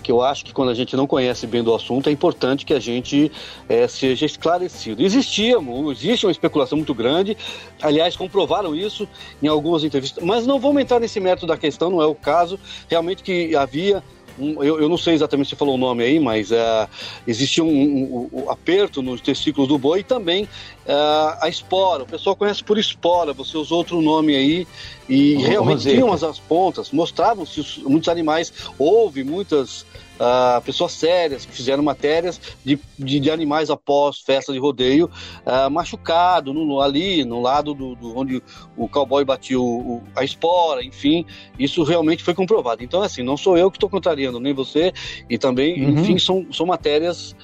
que eu acho que quando a gente não conhece bem do assunto, é importante que a gente é, seja esclarecido. Existia, existe uma especulação muito grande, aliás, comprovaram isso em algumas entrevistas, mas não vamos entrar nesse método da questão, não é o caso. Realmente que havia um, eu, eu, não sei exatamente se falou o nome aí, mas uh, existia um, um, um, aperto nos testículos do boi e também uh, a espora. O pessoal conhece por espora, você usou outro nome aí, e realmente tinham as, as pontas, mostravam se muitos animais, houve muitas uh, pessoas sérias que fizeram matérias de, de, de animais após festa de rodeio uh, machucado no, ali no lado do, do onde o cowboy bateu o, a espora, enfim, isso realmente foi comprovado. Então, assim, não sou eu que estou contrariando, nem você, e também, uhum. enfim, são, são matérias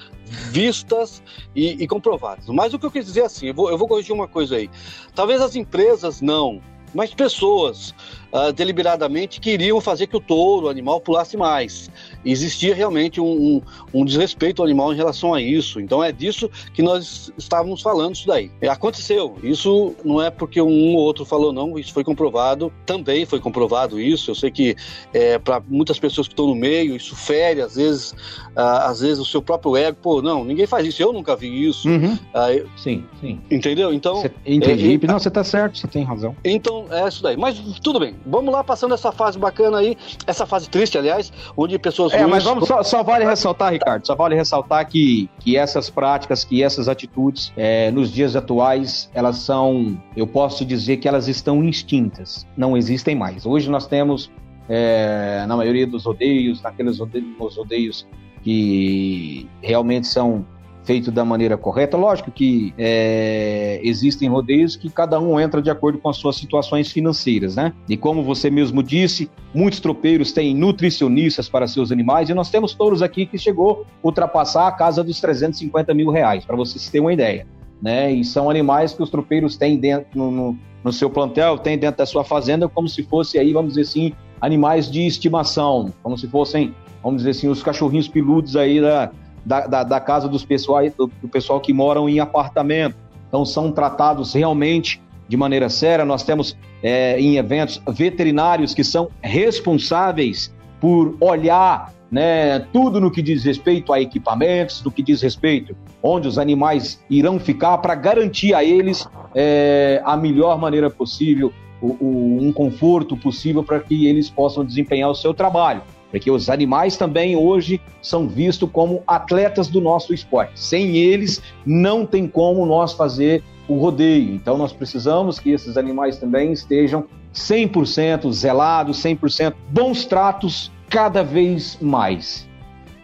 vistas e, e, comprovadas. Mas o que eu quis dizer é assim, eu vou, eu vou corrigir uma coisa aí. Talvez as empresas não, mas pessoas uh, deliberadamente queriam fazer que o touro, o animal, pulasse mais. Existia realmente um, um, um, desrespeito ao animal em relação a isso. Então é disso que nós estávamos falando isso daí. É, aconteceu. Isso não é porque um ou outro falou não, isso foi comprovado. Também foi comprovado isso. Eu sei que é, para muitas pessoas que estão no meio, isso fere às vezes, uh, às vezes o seu próprio ego. Pô, não, ninguém faz isso. Eu nunca vi isso. Uhum. Uh, eu... Sim, sim. Entendeu? Então. Cê, entendi. É, não, você está certo, você tem razão. Então é isso daí. Mas tudo bem. Vamos lá, passando essa fase bacana aí, essa fase triste, aliás, onde pessoas. É, ruins... mas vamos, só, só, vale ressaltar, Ricardo, só vale ressaltar que, que essas práticas, que essas atitudes, é, nos dias atuais, elas são, eu posso dizer que elas estão extintas, não existem mais. Hoje nós temos, é, na maioria dos rodeios, naqueles rodeios, rodeios que realmente são feito da maneira correta. Lógico que é, existem rodeios que cada um entra de acordo com as suas situações financeiras, né? E como você mesmo disse, muitos tropeiros têm nutricionistas para seus animais e nós temos touros aqui que chegou a ultrapassar a casa dos 350 mil reais, para vocês terem uma ideia. Né? E são animais que os tropeiros têm dentro no, no, no seu plantel, têm dentro da sua fazenda, como se fosse aí, vamos dizer assim, animais de estimação, como se fossem, vamos dizer assim, os cachorrinhos peludos aí da, da, da, da casa dos pessoal, do, do pessoal que moram em apartamento. Então, são tratados realmente de maneira séria. Nós temos é, em eventos veterinários que são responsáveis por olhar né, tudo no que diz respeito a equipamentos, no que diz respeito onde os animais irão ficar, para garantir a eles é, a melhor maneira possível, o, o, um conforto possível para que eles possam desempenhar o seu trabalho porque os animais também hoje são vistos como atletas do nosso esporte. Sem eles, não tem como nós fazer o rodeio. Então, nós precisamos que esses animais também estejam 100% zelados, 100% bons tratos cada vez mais.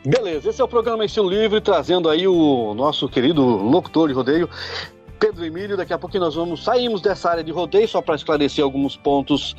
Beleza, esse é o programa Estilo Livre, trazendo aí o nosso querido locutor de rodeio, Pedro Emílio. Daqui a pouco nós vamos saímos dessa área de rodeio só para esclarecer alguns pontos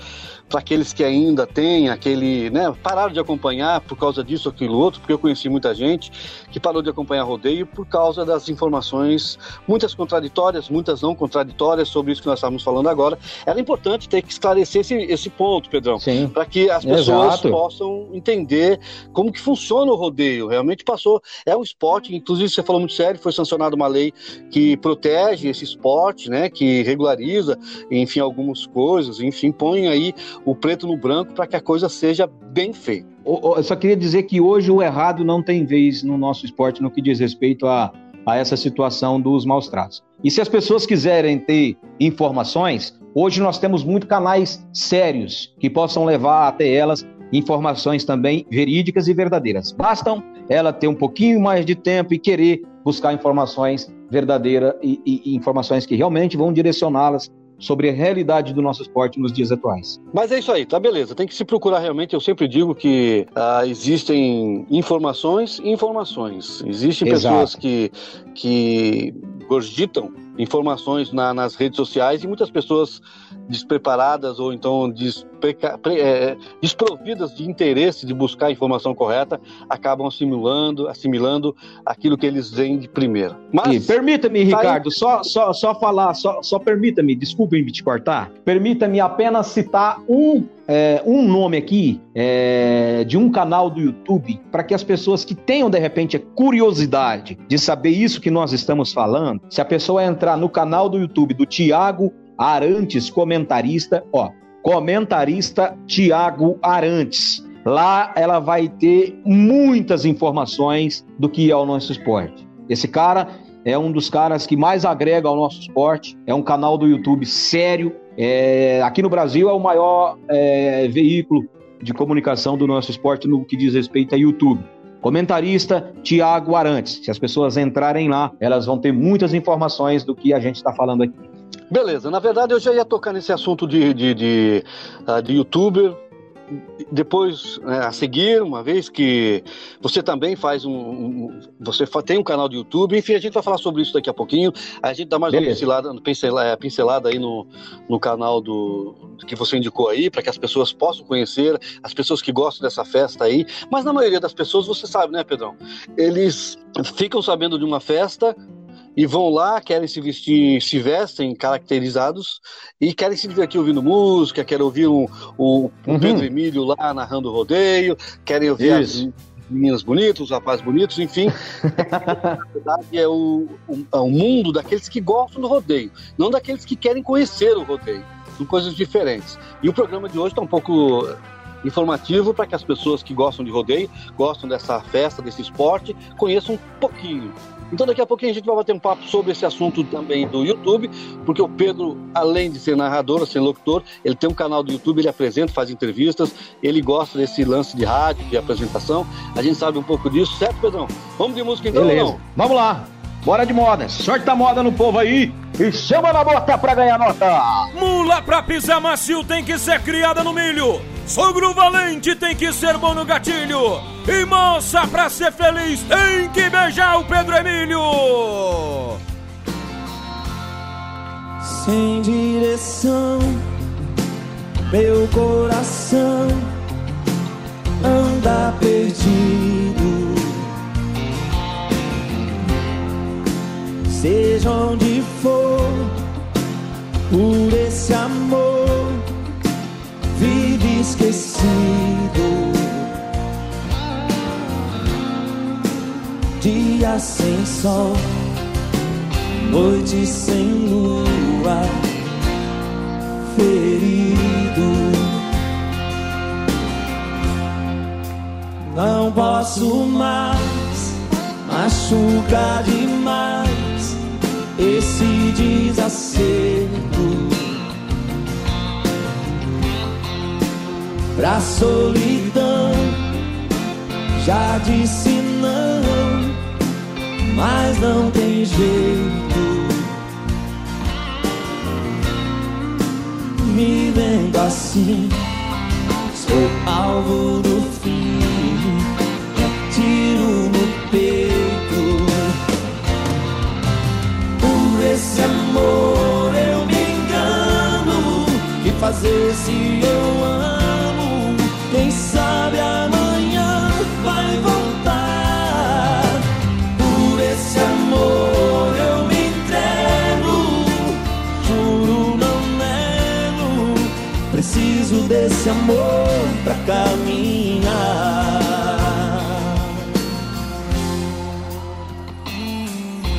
para aqueles que ainda têm aquele, né, pararam de acompanhar por causa disso, aquilo outro, porque eu conheci muita gente que parou de acompanhar rodeio por causa das informações, muitas contraditórias, muitas não contraditórias sobre isso que nós estávamos falando agora. Era importante ter que esclarecer esse, esse ponto, Pedrão, para que as pessoas Exato. possam entender como que funciona o rodeio. Realmente passou, é um esporte, inclusive você falou muito sério, foi sancionada uma lei que protege esse esporte, né, que regulariza, enfim, algumas coisas, enfim, põe aí o preto no branco para que a coisa seja bem feita. Eu só queria dizer que hoje o errado não tem vez no nosso esporte no que diz respeito a, a essa situação dos maus tratos. E se as pessoas quiserem ter informações, hoje nós temos muitos canais sérios que possam levar até elas informações também verídicas e verdadeiras. Bastam ela ter um pouquinho mais de tempo e querer buscar informações verdadeiras e, e, e informações que realmente vão direcioná-las sobre a realidade do nosso esporte nos dias atuais. Mas é isso aí, tá beleza. Tem que se procurar realmente. Eu sempre digo que ah, existem informações e informações. Existem Exato. pessoas que, que gorgitam informações na, nas redes sociais e muitas pessoas despreparadas ou então despreca, pre, é, desprovidas de interesse de buscar a informação correta acabam assimilando, assimilando aquilo que eles veem de primeira. Mas permita-me, Ricardo, só, só, só falar, só, só permita-me, desculpe-me te cortar, permita-me apenas citar um é, um nome aqui é, de um canal do YouTube para que as pessoas que tenham de repente a curiosidade de saber isso que nós estamos falando, se a pessoa entrar no canal do YouTube do Tiago Arantes, comentarista, ó, comentarista Tiago Arantes. Lá ela vai ter muitas informações do que é o nosso esporte. Esse cara é um dos caras que mais agrega ao nosso esporte, é um canal do YouTube sério. É, aqui no Brasil é o maior é, veículo de comunicação do nosso esporte no que diz respeito a YouTube. Comentarista Tiago Arantes. Se as pessoas entrarem lá, elas vão ter muitas informações do que a gente está falando aqui. Beleza, na verdade eu já ia tocar nesse assunto de, de, de, uh, de youtuber, depois né, a seguir, uma vez que você também faz um, um, você tem um canal de YouTube, enfim, a gente vai falar sobre isso daqui a pouquinho. A gente dá mais Beleza. uma pincelada, pincelada, é, pincelada aí no, no canal do que você indicou aí, para que as pessoas possam conhecer, as pessoas que gostam dessa festa aí. Mas na maioria das pessoas, você sabe, né, Pedrão? Eles ficam sabendo de uma festa, e vão lá, querem se vestir, se vestem caracterizados e querem se divertir ouvindo música, querem ouvir um, um, um uhum. Pedro Emílio lá narrando o rodeio, querem ouvir Isso. as meninas bonitas, os rapazes bonitos, enfim. Na verdade, é o, o, é o mundo daqueles que gostam do rodeio, não daqueles que querem conhecer o rodeio. São coisas diferentes. E o programa de hoje está um pouco informativo para que as pessoas que gostam de rodeio, gostam dessa festa, desse esporte, conheçam um pouquinho então daqui a pouquinho a gente vai bater um papo sobre esse assunto também do YouTube, porque o Pedro, além de ser narrador, ser locutor, ele tem um canal do YouTube, ele apresenta, faz entrevistas, ele gosta desse lance de rádio, de apresentação. A gente sabe um pouco disso, certo, Pedrão? Vamos de música então, Beleza. Não? Vamos lá. Bora de moda. Sorte a moda no povo aí e chama na bota pra ganhar nota. Mula pra pisar macio tem que ser criada no milho. Sogro valente tem que ser bom no gatilho. E moça pra ser feliz tem que beijar o Pedro Emílio. Sem direção, meu coração anda perdido seja onde for, por esse amor vive esquecido. Dia sem sol, noite sem lua, ferido. Não posso mais machucar demais esse desacerto. Pra solidão, já disse não, mas não tem jeito. Me vendo assim, sou alvo do amor eu me engano. Que fazer se eu amo? Quem sabe amanhã vai voltar. Por esse amor eu me entrego. Juro, não nego. Preciso desse amor pra caminhar.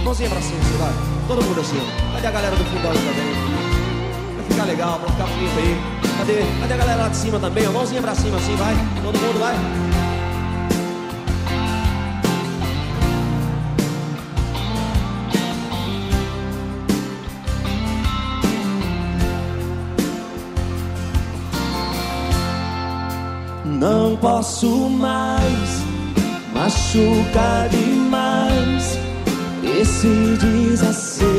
12 bracinhos, vai. Todo mundo assim. Cadê a galera do aí também? Vai ficar legal, pra ficar bonito aí. Cadê? Cadê a galera lá de cima também? Ó? Mãozinha pra cima assim, vai. Todo mundo vai. Não posso mais machucar demais esse desacerto.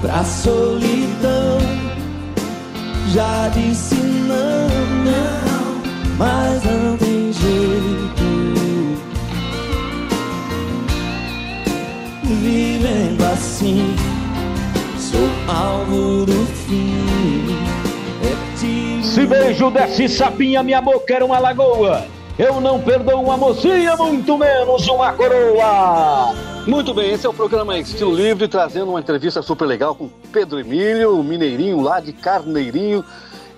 Pra solidão, já disse não, não, mas não tem jeito. Vivendo assim, sou alvo do fim. É Se beijo desse sapinha, minha boca era uma lagoa. Eu não perdoo uma mocinha, muito menos uma coroa. Muito bem, esse é o programa Estilo Livre, trazendo uma entrevista super legal com Pedro Emílio, o mineirinho lá de Carneirinho.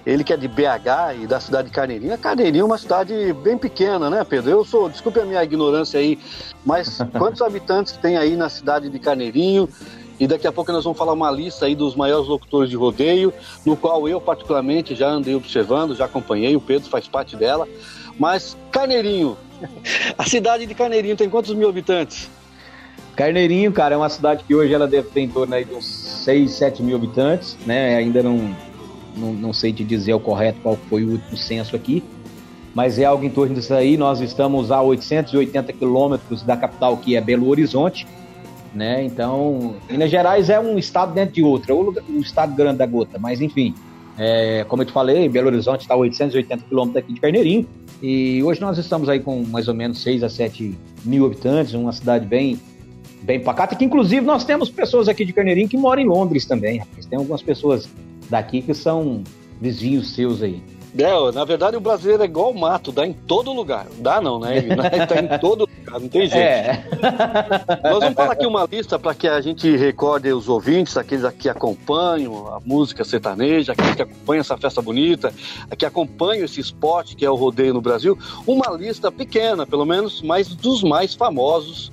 Ele que é de BH e da cidade de Carneirinho. A Carneirinho é uma cidade bem pequena, né, Pedro? Eu sou, desculpe a minha ignorância aí, mas (laughs) quantos habitantes tem aí na cidade de Carneirinho? E daqui a pouco nós vamos falar uma lista aí dos maiores locutores de rodeio, no qual eu particularmente já andei observando, já acompanhei, o Pedro faz parte dela. Mas Carneirinho, (laughs) a cidade de Carneirinho tem quantos mil habitantes? Carneirinho, cara, é uma cidade que hoje ela deve ter em torno aí de uns 6, 7 mil habitantes, né? Ainda não, não, não sei te dizer o correto qual foi o último censo aqui, mas é algo em torno disso aí. Nós estamos a 880 quilômetros da capital, que é Belo Horizonte, né? Então, Minas Gerais é um estado dentro de outro, é um estado grande da gota, mas enfim, é, como eu te falei, Belo Horizonte está a 880 quilômetros aqui de Carneirinho, e hoje nós estamos aí com mais ou menos 6 a 7 mil habitantes, uma cidade bem bem pacata, que inclusive nós temos pessoas aqui de Carneirinho que moram em Londres também, rapaz. Tem algumas pessoas daqui que são vizinhos seus aí. É, na verdade o brasileiro é igual o mato, dá em todo lugar. Dá não, né? Tá em (laughs) todo lugar, não tem jeito. É. Nós vamos falar aqui uma lista para que a gente recorde os ouvintes, aqueles que acompanham a música sertaneja, aqueles que acompanham essa festa bonita, que acompanham esse esporte que é o rodeio no Brasil. Uma lista pequena, pelo menos, mas dos mais famosos.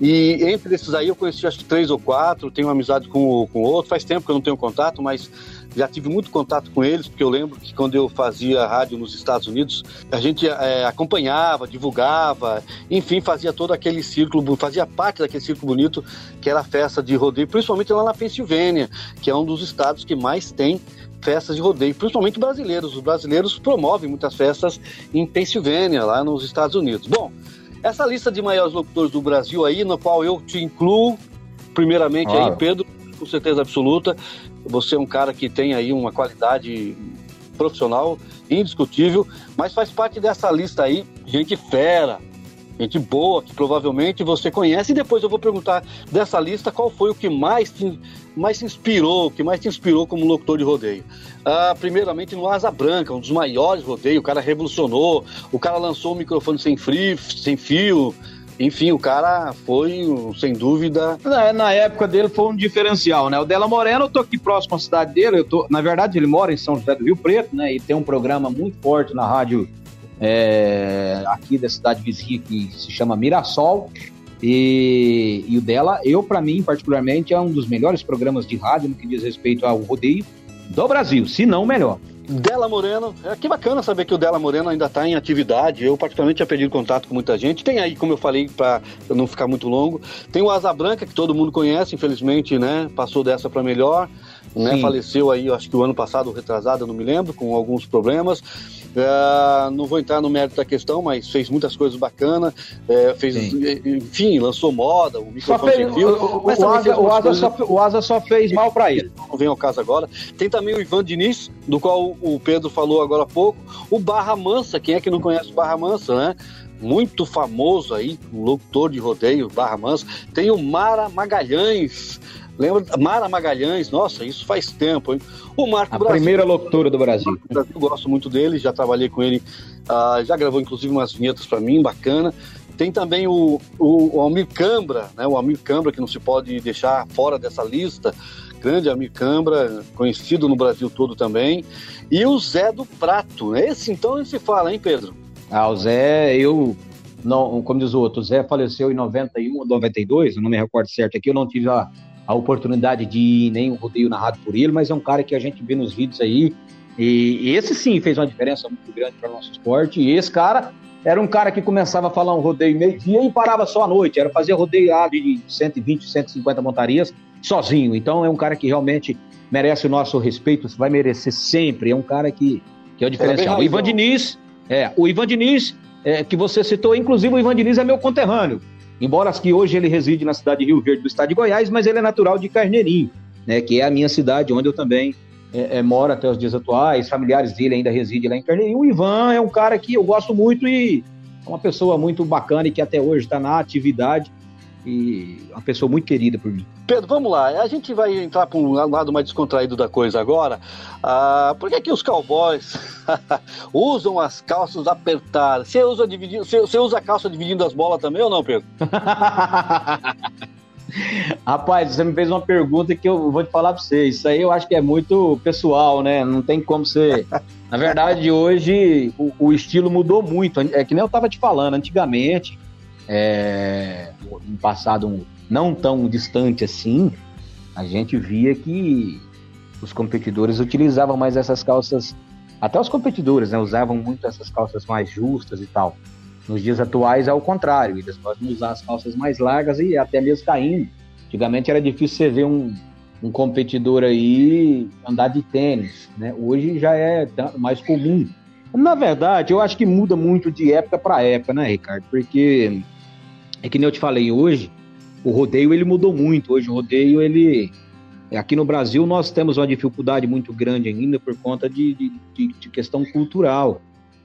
E entre esses aí eu conheci acho que três ou quatro, tenho amizade com, com outro, faz tempo que eu não tenho contato, mas já tive muito contato com eles, porque eu lembro que quando eu fazia rádio nos Estados Unidos, a gente é, acompanhava, divulgava, enfim, fazia todo aquele círculo, fazia parte daquele círculo bonito que era a festa de rodeio, principalmente lá na Pensilvânia, que é um dos estados que mais tem festas de rodeio, principalmente brasileiros. Os brasileiros promovem muitas festas em Pensilvânia, lá nos Estados Unidos. Bom, essa lista de maiores locutores do Brasil aí, no qual eu te incluo, primeiramente Claro. aí, Pedro, com certeza absoluta. Você é um cara que tem aí uma qualidade profissional indiscutível, mas faz parte dessa lista aí, gente fera, gente boa, que provavelmente você conhece. E depois eu vou perguntar dessa lista qual foi o que mais te, mais te inspirou, que mais te inspirou como locutor de rodeio. Ah, primeiramente no Asa Branca, um dos maiores rodeios, o cara revolucionou, o cara lançou o microfone sem, frio, sem fio. Enfim, o cara foi, sem dúvida, Na, na época dele foi um diferencial, né? O Dela Moreno, eu tô aqui próximo à cidade dele, eu tô, na verdade ele mora em São José do Rio Preto, né? E tem um programa muito forte na rádio é, aqui da cidade vizinha que se chama Mirassol. E, e o dela, eu para mim particularmente, é um dos melhores programas de rádio no que diz respeito ao rodeio do Brasil, se não o melhor. Dela Moreno, é que bacana saber que o Dela Moreno ainda está em atividade. Eu, particularmente, tinha perdido contato com muita gente. Tem aí, como eu falei, para não ficar muito longo, tem o Asa Branca, que todo mundo conhece, infelizmente, né? Passou dessa para melhor. Né, faleceu aí, acho que o ano passado, retrasado, eu não me lembro, com alguns problemas. É, não vou entrar no mérito da questão, mas fez muitas coisas bacanas. é, fez, enfim, lançou moda, o microfone fez, o, o, Asa, o, Asa só, o Asa só fez mal para ele. não vem ao caso agora. Tem também o Ivan Diniz, do qual o Pedro falou agora há pouco. O Barra Mansa, quem é que não conhece o Barra Mansa, né? Muito famoso aí, um locutor de rodeio, Barra Mansa. Tem o Mara Magalhães. Lembra? Mara Magalhães, nossa, isso faz tempo, hein? O Marco A Brasil. primeira locutora do Brasil. Eu gosto muito dele, já trabalhei com ele, ah, já gravou inclusive umas vinhetas para mim, bacana. Tem também o, o, o Almir Cambra, né? O Almir Cambra, que não se pode deixar fora dessa lista. grande Amir Cambra, conhecido no Brasil todo também, e o Zé do Prato. Esse então a gente fala, hein, Pedro? Ah, o Zé, eu, não, como diz o outro, o Zé faleceu em 91 ou 92, eu não me recordo certo aqui, eu não tive a, a oportunidade de ir nem um rodeio narrado por ele, mas é um cara que a gente vê nos vídeos aí, e, esse sim fez uma diferença muito grande para o nosso esporte, e esse cara era um cara que começava a falar um rodeio meio-dia e parava só à noite. Era fazer rodeio de 120, 150 montarias sozinho. Então é um cara que realmente merece o nosso respeito, vai merecer sempre. É um cara que, que é o diferencial. O Ivan Diniz, é, o Ivan Diniz, é, que você citou, inclusive o Ivan Diniz é meu conterrâneo. Embora que hoje ele reside na cidade de Rio Verde, do estado de Goiás, mas ele é natural de Carneirinho, né, que é a minha cidade, onde eu também é, é, mora até os dias atuais, familiares dele ainda residem lá em Carneirinho. O Ivan é um cara que eu gosto muito e é uma pessoa muito bacana e que até hoje está na atividade e uma pessoa muito querida por mim. Pedro, vamos lá. A gente vai entrar para um lado mais descontraído da coisa agora. Ah, por que, que os cowboys (laughs) usam as calças apertadas? Você usa, dividindo, você, você usa a calça dividindo as bolas também ou não, Pedro? (laughs) Rapaz, você me fez uma pergunta que eu vou te falar para você. Isso aí eu acho que é muito pessoal, né? Não tem como ser. (laughs) Na verdade, hoje o, o estilo mudou muito. É que nem eu estava te falando, antigamente, é, no passado não tão distante assim, a gente via que os competidores utilizavam mais essas calças. Até os competidores, né? Usavam muito essas calças mais justas e tal. Nos dias atuais é o contrário, eles podem usar as calças mais largas e até mesmo caindo. Antigamente era difícil você ver um, um competidor aí andar de tênis, né? Hoje já é mais comum. Na verdade, eu acho que muda muito de época para época, né, Ricardo? Porque é que nem eu te falei hoje, o rodeio ele mudou muito. Hoje o rodeio ele aqui no Brasil nós temos uma dificuldade muito grande ainda por conta de, de, de questão cultural.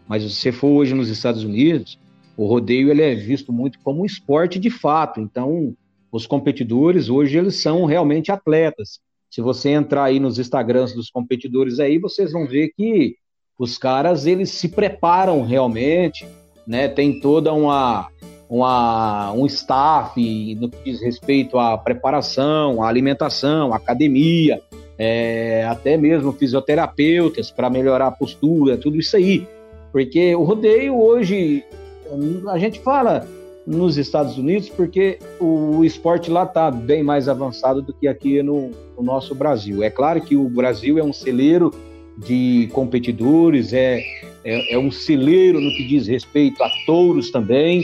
Mas se você for hoje nos Estados Unidos, o rodeio ele é visto muito como um esporte de fato. Então, os competidores hoje eles são realmente atletas. Se você entrar aí nos Instagrams dos competidores aí, vocês vão ver que os caras eles se preparam realmente, né? Tem toda uma uma, um staff no que diz respeito à preparação, à alimentação, à academia, é, até mesmo fisioterapeutas para melhorar a postura, tudo isso aí. Porque o rodeio hoje a gente fala nos Estados Unidos porque o esporte lá está bem mais avançado do que aqui no, no, nosso Brasil. É claro que o Brasil é um celeiro de competidores, é, é, é um celeiro no que diz respeito a touros também,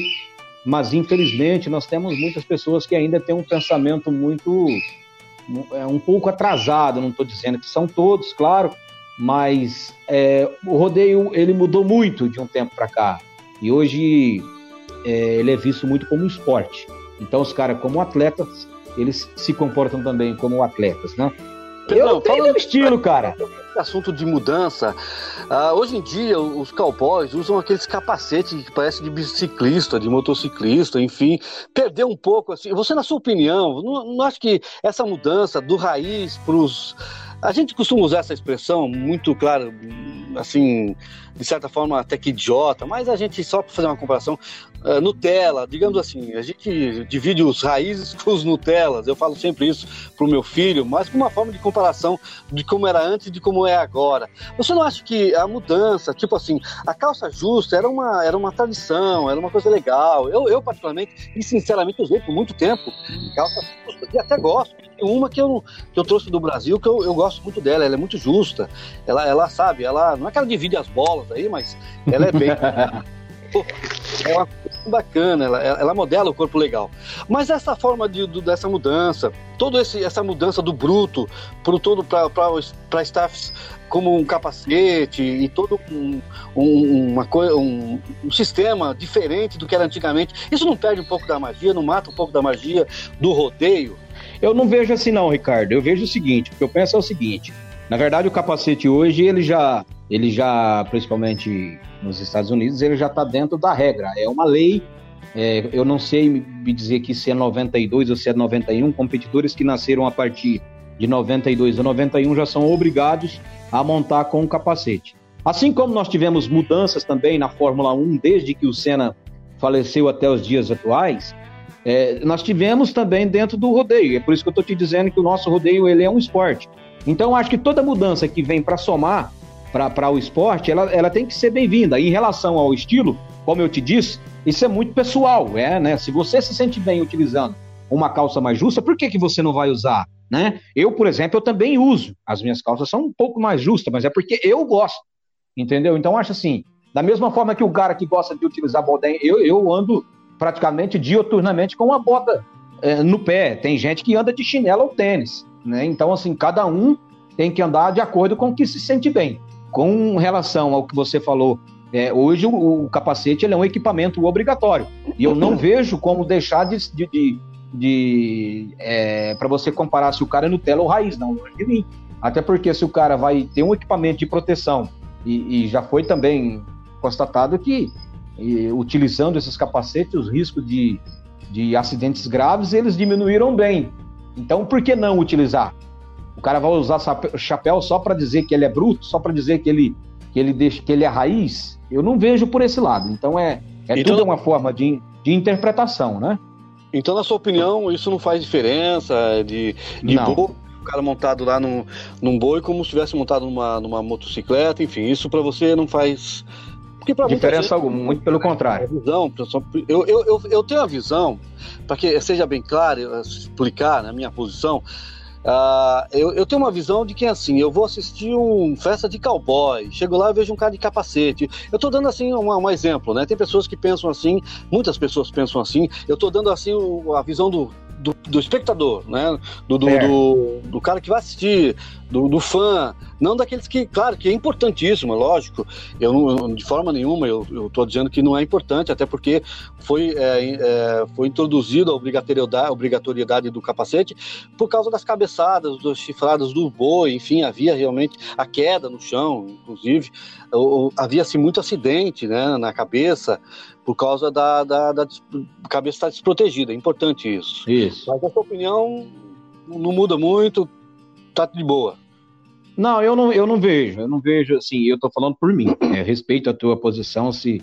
mas infelizmente nós temos muitas pessoas que ainda têm um pensamento muito é um pouco atrasado, não estou dizendo que são todos, claro, mas é, o rodeio ele mudou muito de um tempo para cá. E hoje é, ele é visto muito como um esporte. Então os caras, como atletas, eles se comportam também como atletas, né? Eu tenho meu estilo, cara. Assunto de mudança. Uh, hoje em dia, os cowboys usam aqueles capacetes que parecem de biciclista, de motociclista, enfim. Perdeu um pouco, assim. Você, na sua opinião, não, não acha que essa mudança do raiz para os a gente costuma usar essa expressão muito clara, assim, de certa forma até que idiota, mas a gente, só para fazer uma comparação, uh, Nutella, digamos assim, a gente divide os raízes com os Nutellas, eu falo sempre isso para o meu filho, mas com uma forma de comparação de como era antes e de como é agora. Você não acha que a mudança, tipo assim, a calça justa era uma, era uma tradição, era uma coisa legal? Eu, eu particularmente, e sinceramente, usei por muito tempo calça justa, e até gosto uma que eu, que eu trouxe do Brasil, que eu, eu gosto muito dela, ela é muito justa. Ela, ela sabe, ela não é que ela divide as bolas aí, mas ela é bem. (laughs) (laughs) é uma bacana, ela, ela modela o corpo legal. Mas essa forma de, dessa mudança, toda essa mudança do bruto para todo para staffs como um capacete e todo um, um, uma coisa, um, um, sistema diferente do que era antigamente. Isso não perde um pouco da magia, não mata um pouco da magia do rodeio? Eu não vejo assim não, Ricardo. Eu vejo o seguinte, o que eu penso é o seguinte. Na verdade, o capacete hoje, ele já, ele já, principalmente nos Estados Unidos, ele já está dentro da regra. É uma lei. É, eu não sei me dizer que se é 92 ou se é 91. Competidores que nasceram a partir de 92 ou 91 já são obrigados a montar com o capacete. Assim como nós tivemos mudanças também na Fórmula 1 desde que o Senna faleceu até os dias atuais, é, nós tivemos também dentro do rodeio. É por isso que eu estou te dizendo que o nosso rodeio ele é um esporte. Então, acho que toda mudança que vem para somar para o esporte, ela, ela tem que ser bem-vinda. Em relação ao estilo, como eu te disse, isso é muito pessoal, é, né? Se você se sente bem utilizando uma calça mais justa, por que, que você não vai usar? Né? Eu, por exemplo, eu também uso. As minhas calças são um pouco mais justas, mas é porque eu gosto. Entendeu? Então, acho assim, da mesma forma que o cara que gosta de utilizar bota, eu, eu ando praticamente dioturnamente com uma bota é, no pé. Tem gente que anda de chinelo ou tênis. Né? Então, assim, cada um tem que andar de acordo com o que se sente bem. Com relação ao que você falou, é, hoje o, o, capacete é um equipamento obrigatório. E eu não (laughs) vejo como deixar de. de, de, de é, para você comparar se o cara é Nutella ou raiz, não, longe de mim. Até porque se o cara vai ter um equipamento de proteção, e, e já foi também constatado que e, utilizando esses capacetes, os riscos de, de acidentes graves, eles diminuíram bem. Então, por que não utilizar? O cara vai usar chapéu só para dizer que ele é bruto, só para dizer que ele, que, ele deixa, que ele é raiz? Eu não vejo por esse lado. Então, é, é então, tudo uma forma de, de interpretação, né? Então, na sua opinião, isso não faz diferença de, de boi, o cara montado lá num, num boi como se estivesse montado numa, numa motocicleta, enfim, isso para você não faz Diferença alguma, muito pelo contrário. Visão, eu, eu, eu, eu tenho a visão, para que seja bem claro, explicar na minha posição, Uh, eu, eu, tenho uma visão de que assim, eu vou assistir um festa de cowboy, chego lá e vejo um cara de capacete. Eu estou dando assim um, um, exemplo, né? Tem pessoas que pensam assim, muitas pessoas pensam assim. Eu estou dando assim a visão do, do, do espectador, né? Do, do, é. do, do, cara que vai assistir, do, do, fã, não daqueles que, claro, que é importantíssimo, lógico. Eu não, de forma nenhuma eu estou dizendo que não é importante, até porque foi, é, é, foi introduzido a obrigatoriedade, obrigatoriedade do capacete por causa das cabeçadas, das chifradas do boi, enfim, havia realmente a queda no chão, inclusive, havia-se muito acidente né, na cabeça, por causa da, da, da cabeça estar desprotegida. É importante isso. Isso. Mas a sua opinião não muda muito, tá de boa. Não, eu não, eu não vejo, eu não vejo assim, eu tô falando por mim. É, respeito a tua posição se,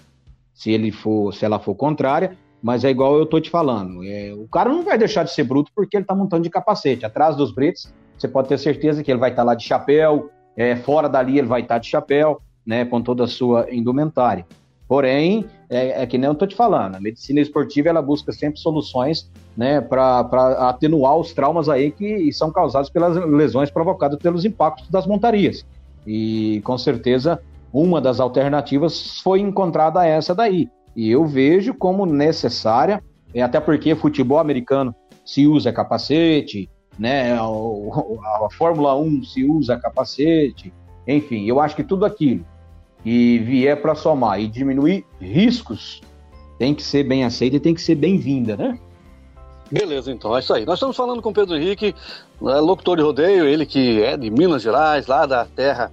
se ele for, se ela for contrária, mas é igual eu tô te falando. É, o cara não vai deixar de ser bruto porque ele tá montando de capacete. Atrás dos bretes, você pode ter certeza que ele vai estar tá lá de chapéu, é, fora dali ele vai estar tá de chapéu, né, com toda a sua indumentária. Porém, é, é, que nem eu estou te falando, a medicina esportiva ela busca sempre soluções né, para atenuar os traumas aí que são causados pelas lesões provocadas pelos impactos das montarias. E com certeza uma das alternativas foi encontrada essa daí. E eu vejo como necessária, até porque futebol americano se usa capacete, né, a, a Fórmula 1 se usa capacete, enfim, eu acho que tudo aquilo e vier para somar e diminuir riscos, tem que ser bem aceita e tem que ser bem-vinda, né? Beleza, então, é isso aí. Nós estamos falando com o Pedro Henrique, né, locutor de rodeio, ele que é de Minas Gerais, lá da terra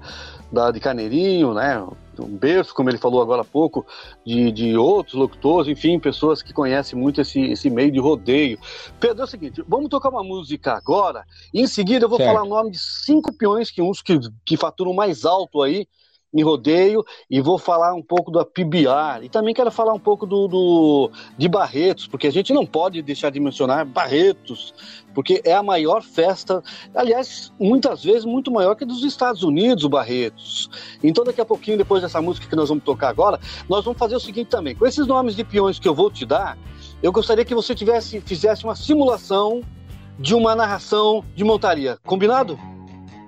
da, de Carneirinho, né? Um berço, como ele falou agora há pouco, de, de outros locutores, enfim, pessoas que conhecem muito esse, esse meio de rodeio. Pedro, é o seguinte, vamos tocar uma música agora, e em seguida eu vou certo. falar o nome de cinco peões, que uns que, que faturam mais alto aí, em rodeio e vou falar um pouco da PBR e também quero falar um pouco do, do, de Barretos, porque a gente não pode deixar de mencionar Barretos, porque é a maior festa, aliás, muitas vezes muito maior que dos Estados Unidos, o Barretos. Então daqui a pouquinho, depois dessa música que nós vamos tocar agora, nós vamos fazer o seguinte também, com esses nomes de peões que eu vou te dar, eu gostaria que você tivesse, fizesse uma simulação de uma narração de montaria, combinado?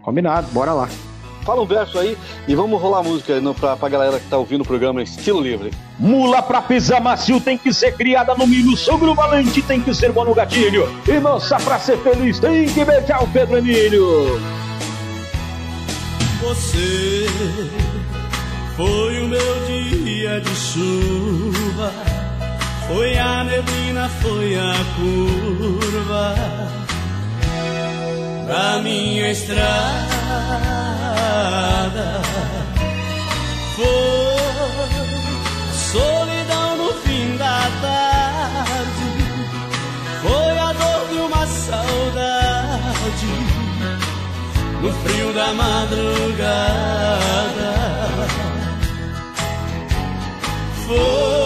Combinado, bora lá. Fala um verso aí e vamos rolar a música no, pra, pra galera que tá ouvindo o programa Estilo Livre. Mula pra pisar macio tem que ser criada no milho, sogro valente tem que ser bom no gatilho, e moça pra ser feliz tem que beijar o Pedro Emílio. Você foi o meu dia de chuva, foi a neblina, foi a curva da minha estrada foi solidão no fim da tarde, foi a dor de uma saudade no frio da madrugada. Foi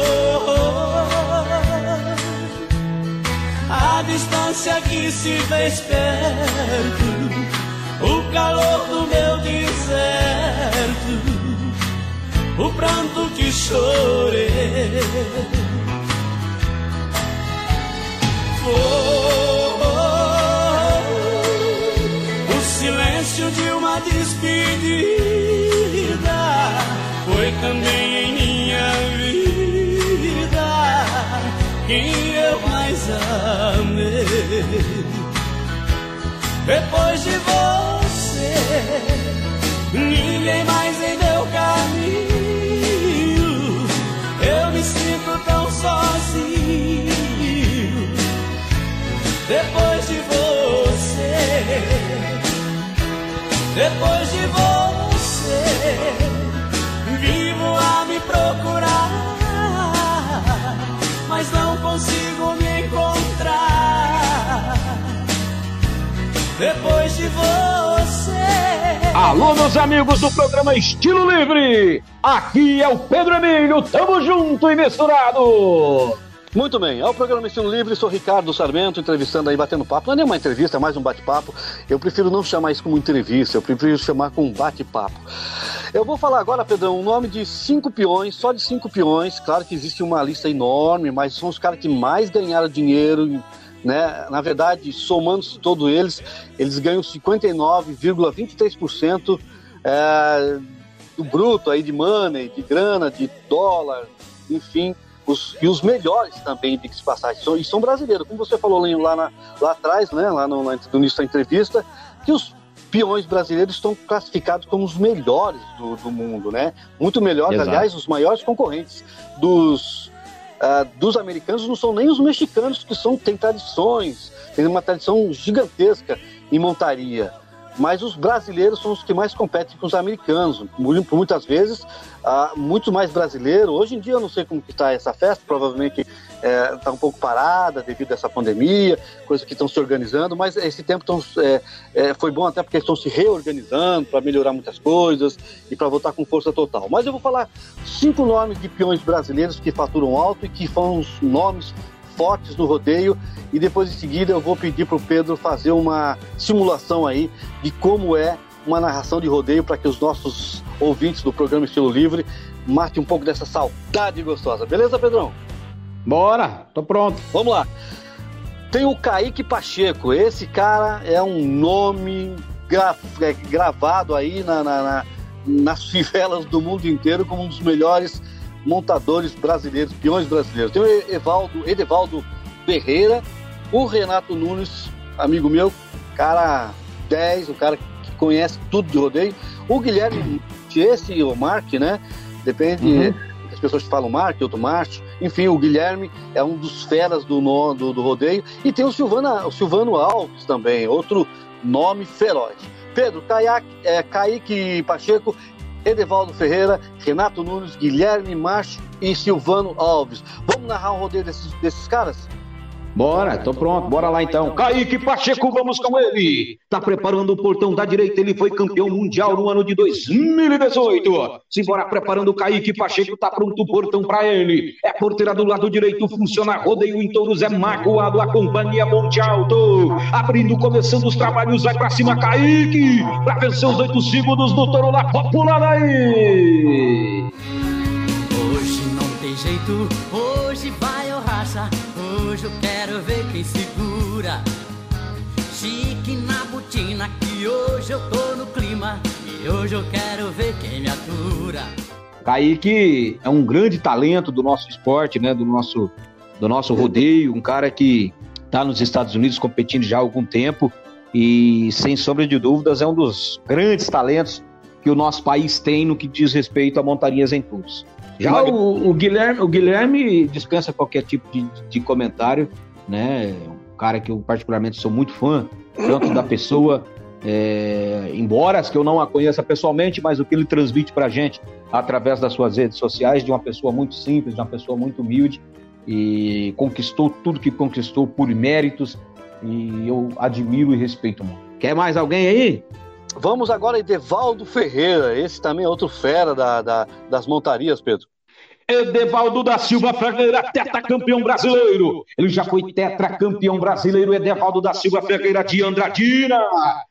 que se fez perto, calor do meu deserto, o pranto que chorei. Foi o silêncio de uma despedida, foi também em minha vida quem eu mais amei. Depois de você, ninguém mais em meu caminho. Eu me sinto tão sozinho. Depois de você, depois de você, vivo a me procurar, mas não consigo me encontrar. Depois de você. Alô, meus amigos do programa Estilo Livre! Aqui é o Pedro Emílio, tamo junto e misturado! Muito bem, é o programa Estilo Livre, sou Ricardo Sarmento, entrevistando aí, batendo papo. Não é nem uma entrevista, é mais um bate-papo. Eu prefiro não chamar isso como entrevista, eu prefiro chamar como bate-papo. Eu vou falar agora, Pedrão, o nome de cinco peões, só de cinco peões. Claro que existe uma lista enorme, mas são os caras que mais ganharam dinheiro, né? Na verdade, somando-se todos eles, eles ganham 59,23% é, do bruto aí de money, de grana, de dólar, enfim os, e os melhores também, de que se passagem, são, e são brasileiros. Como você falou lá, na, lá atrás, né, lá no, no início da entrevista, que os peões brasileiros estão classificados como os melhores do, do mundo, né? Muito melhores, Exato. aliás, os maiores concorrentes dos, ah, dos americanos não são nem os mexicanos, que são, têm tradições, têm uma tradição gigantesca em montaria. Mas os brasileiros são os que mais competem com os americanos. Por muitas vezes, ah, muito mais brasileiro. Hoje em dia eu não sei como está essa festa, provavelmente está um pouco parada devido a essa pandemia, coisas que estão se organizando, mas esse tempo tão, é, é, foi bom até porque estão se reorganizando para melhorar muitas coisas e para voltar com força total. Mas eu vou falar cinco nomes de peões brasileiros que faturam alto e que são os nomes fortes no rodeio e depois em seguida eu vou pedir para o Pedro fazer uma simulação aí de como é uma narração de rodeio para que os nossos ouvintes do programa Estilo Livre matem um pouco dessa saudade gostosa. Beleza, Pedrão? Bora, tô pronto. Vamos lá. Tem o Kaique Pacheco. Esse cara é um nome gra- é, gravado aí na- na- na- nas (laughs) fivelas do mundo inteiro como um dos melhores montadores brasileiros, peões brasileiros. Tem o Evaldo, Edevaldo Ferreira, o Renato Nunes, amigo meu, cara 10, o cara que conhece tudo de rodeio. O Guilherme, esse o Mark, né? Depende Uhum. das pessoas que falam Mark, outro Marte. Enfim, o Guilherme é um dos feras do, do, do rodeio. E tem o, Silvana, o Silvano Alves também, outro nome feroz. Pedro, Caiaque, é, Kaique Pacheco, Edevaldo Ferreira, Renato Nunes, Guilherme Macho e Silvano Alves. Vamos narrar um rodeio desses, desses caras? Bora, tô pronto, bora lá então. Kaique Pacheco, vamos com ele. Tá preparando o portão da direita, ele foi campeão mundial no ano de 2018. Simbora preparando o Kaique Pacheco, tá pronto o portão pra ele. É porteira do lado direito, funciona rodeio em touros, é magoado, a companhia Monte Alto. Abrindo, começando os trabalhos, vai pra cima Kaique, pra vencer os oito segundos do touro lá, popular aí. Jeito, hoje vai o racha. Hoje eu quero ver quem segura. Chique na botina, que hoje eu tô no clima. E hoje eu quero ver quem me atura. Kaique é um grande talento do nosso esporte, né? Do nosso, do nosso rodeio, um cara que está nos Estados Unidos competindo já há algum tempo e, sem sombra de dúvidas, é um dos grandes talentos que o nosso país tem no que diz respeito a montarias em touros. Já o, o Guilherme, o Guilherme dispensa qualquer tipo de, de comentário, né? Um cara que eu particularmente sou muito fã, tanto da pessoa, é, embora as que eu não a conheça pessoalmente, mas o que ele transmite pra gente através das suas redes sociais, de uma pessoa muito simples, de uma pessoa muito humilde e conquistou tudo que conquistou por méritos e eu admiro e respeito muito. Quer mais alguém aí? Vamos agora em Devaldo Ferreira. Esse também é outro fera da, da- das montarias, Pedro. Edevaldo da Silva Ferreira, tetracampeão brasileiro. Ele já foi tetracampeão brasileiro, Edevaldo da Silva Ferreira de Andradina.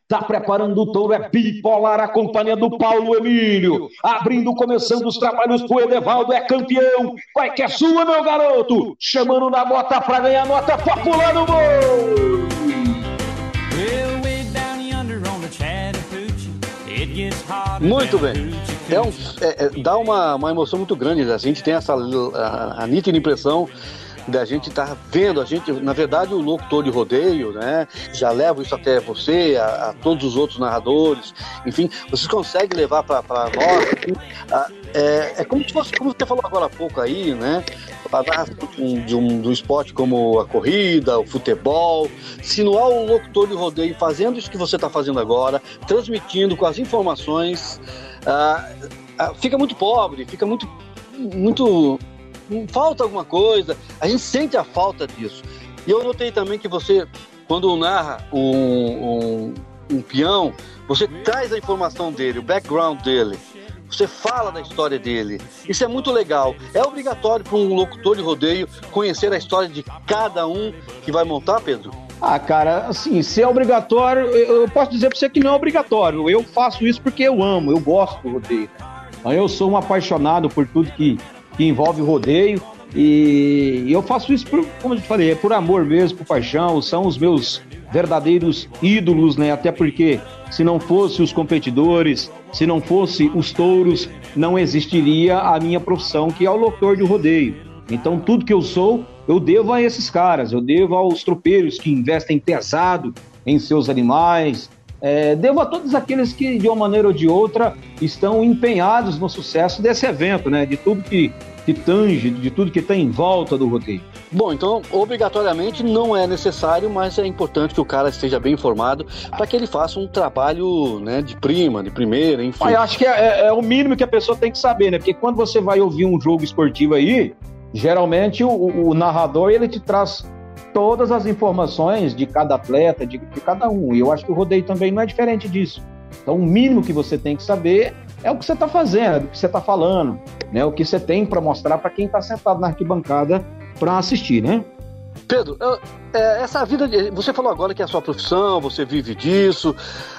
Tá preparando o touro, é bipolar a companhia do Paulo Emílio. Abrindo, começando os trabalhos pro Edevaldo, é campeão. Vai que é sua, meu garoto. Chamando na bota pra ganhar nota popular no gol. Muito bem. É um, é, é, dá uma, uma emoção muito grande. A gente tem essa a, a nítida impressão da gente estar tá vendo, a gente, na verdade, o locutor de rodeio, né? Já levo isso até você, a, a todos os outros narradores, enfim, vocês conseguem levar para nós. Assim, é, é, como se fosse, como você falou agora há pouco aí, né? Um, de um, do esporte como a corrida, o futebol. Se não há um locutor de rodeio fazendo isso que você está fazendo agora, transmitindo com as informações, ah, ah, fica muito pobre, fica muito, muito falta alguma coisa, a gente sente a falta disso. E eu notei também que você, quando narra um, um, um peão, você traz a informação dele, o background dele. Você fala da história dele. Isso é muito legal. É obrigatório para um locutor de rodeio conhecer a história de cada um que vai montar, Pedro? Ah, cara, assim, se é obrigatório, eu posso dizer para você que não é obrigatório. Eu faço isso porque eu amo, eu gosto do rodeio. Eu sou um apaixonado por tudo que que envolve rodeio. E eu faço isso, por, como eu falei, é por amor mesmo, por paixão. São os meus verdadeiros ídolos, né? Até porque se não fosse os competidores, se não fosse os touros, não existiria a minha profissão, que é o locutor de rodeio. Então, tudo que eu sou, eu devo a esses caras, eu devo aos tropeiros que investem pesado em seus animais, é, devo a todos aqueles que, de uma maneira ou de outra, estão empenhados no sucesso desse evento, né? De tudo que, que tange, de tudo que está em volta do rodeio. Bom, então, obrigatoriamente não é necessário, mas é importante que o cara esteja bem informado para que ele faça um trabalho né, de prima, de primeira, enfim. Eu acho que é, é, é, o mínimo que a pessoa tem que saber, né? Porque quando você vai ouvir um jogo esportivo aí, geralmente o, o narrador ele te traz todas as informações de cada atleta, de, de cada um. E eu acho que o rodeio também não é diferente disso. Então, o mínimo que você tem que saber é o que você está fazendo, é o que você está falando, né? O que você tem para mostrar para quem está sentado na arquibancada para assistir, né? Pedro, eu, é, essa vida, de, você falou agora que é a sua profissão, você vive disso.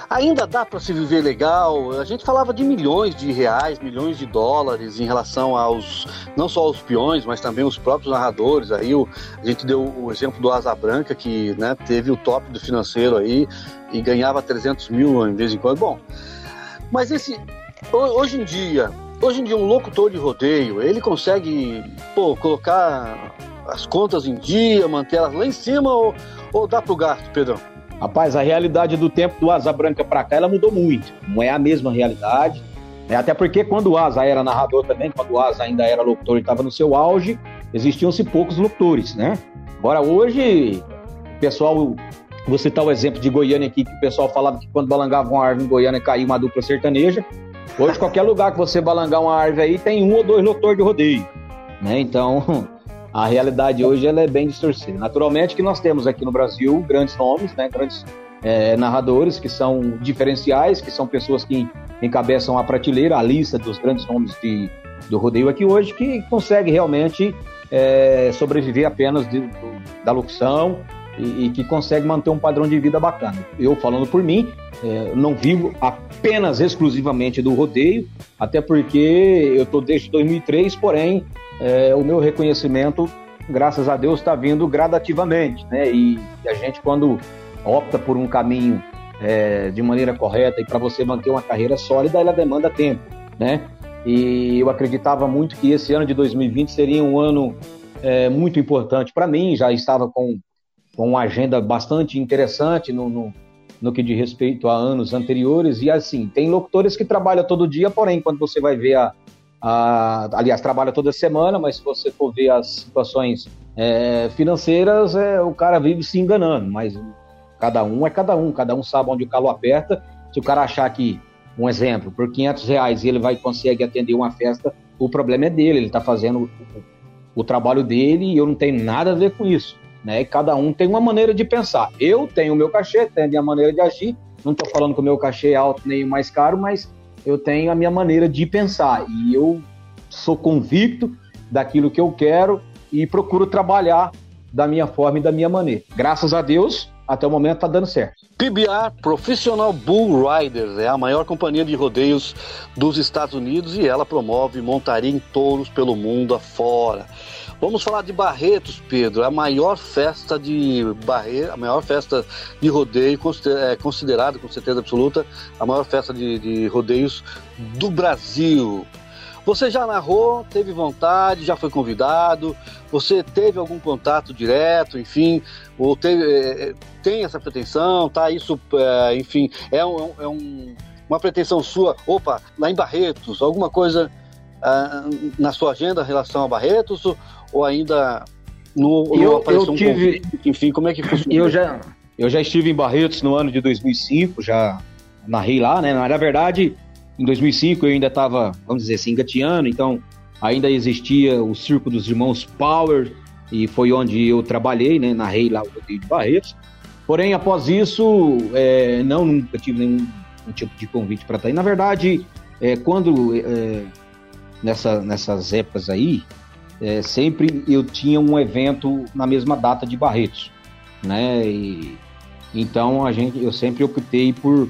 Ainda dá para se viver legal? A gente falava de milhões de reais, milhões de dólares em relação aos, não só aos peões, mas também os próprios narradores. Aí o, a gente deu o exemplo do Asa Branca, que né, teve o top do financeiro aí e ganhava 300 mil em vez em quando. Bom, mas esse, hoje em dia, hoje em dia um locutor de rodeio, ele consegue, pô, colocar as contas em dia, manter elas lá em cima ou, ou dá pro gasto, Pedrão? Rapaz, a realidade do tempo do Asa Branca para cá, ela mudou muito. Não é a mesma realidade. É, até porque quando o Asa era narrador também, quando o Asa ainda era locutor e estava no seu auge, existiam-se poucos locutores, né? Agora, hoje, o pessoal... Vou citar o exemplo de Goiânia aqui, que o pessoal falava que quando balangava uma árvore em Goiânia caía uma dupla sertaneja. Hoje, qualquer lugar que você balangar uma árvore aí, tem um ou dois locutores de rodeio. Né? Então, (laughs) a realidade hoje ela é bem distorcida. Naturalmente que nós temos aqui no Brasil grandes nomes, né, grandes é, narradores que são diferenciais, que são pessoas que encabeçam a prateleira, a lista dos grandes nomes de, do rodeio aqui hoje, que consegue realmente é, sobreviver apenas de, do, da locução e, e, que consegue manter um padrão de vida bacana. Eu falando por mim, é, não vivo apenas exclusivamente do rodeio, até porque eu estou desde 2003, porém é, o meu reconhecimento, graças a Deus, está vindo gradativamente, né? E, a gente, quando opta por um caminho é, de maneira correta e para você manter uma carreira sólida, ela demanda tempo, né? E eu acreditava muito que esse ano de 2020 seria um ano é, muito importante para mim, já estava com, com uma agenda bastante interessante no, no, no que diz respeito a anos anteriores, e assim, tem locutores que trabalham todo dia, porém, quando você vai ver a, a, aliás, trabalha toda semana, mas se você for ver as situações é, financeiras, é, o cara vive se enganando, mas cada um é cada um, cada um sabe onde o calo aperta. Se o cara achar que, um exemplo, por 500 reais ele vai conseguir atender uma festa, o problema é dele, ele está fazendo o, o, trabalho dele e eu não tenho nada a ver com isso. Né? Cada um tem uma maneira de pensar. Eu tenho o meu cachê, tenho a minha maneira de agir. Não estou falando que o meu cachê é alto nem mais caro, mas eu tenho a minha maneira de pensar e eu sou convicto daquilo que eu quero e procuro trabalhar da minha forma e da minha maneira. Graças a Deus, até o momento está dando certo. PBR Professional Bull Riders é a maior companhia de rodeios dos Estados Unidos e ela promove montaria em touros pelo mundo afora. Vamos falar de Barretos, Pedro, a maior festa de Barre... a maior festa de rodeio é considerada com certeza absoluta a maior festa de, de rodeios do Brasil. Você já narrou, teve vontade, já foi convidado, você teve algum contato direto, enfim, ou teve, é, tem essa pretensão, tá? Isso, é, enfim, é, um, é um, uma pretensão sua, opa, lá em Barretos, alguma coisa uh, na sua agenda em relação a Barretos, ou, ainda não, eu, apareceu eu tive, um convite? Enfim, como é que funciona? Eu já, eu já estive em Barretos no ano de 2005, já narrei lá, né? Na verdade, em 2005 eu ainda estava, vamos dizer assim, engateando, então ainda existia o Circo dos Irmãos Power, e foi onde eu trabalhei, né, narrei lá o rodeio de Barretos. Porém, após isso, é, não nunca tive nenhum, nenhum tipo de convite para estar aí. Na verdade, é, quando é, nessa, nessas épocas aí, é, sempre eu tinha um evento na mesma data de Barretos, né? E, então a gente, eu sempre optei por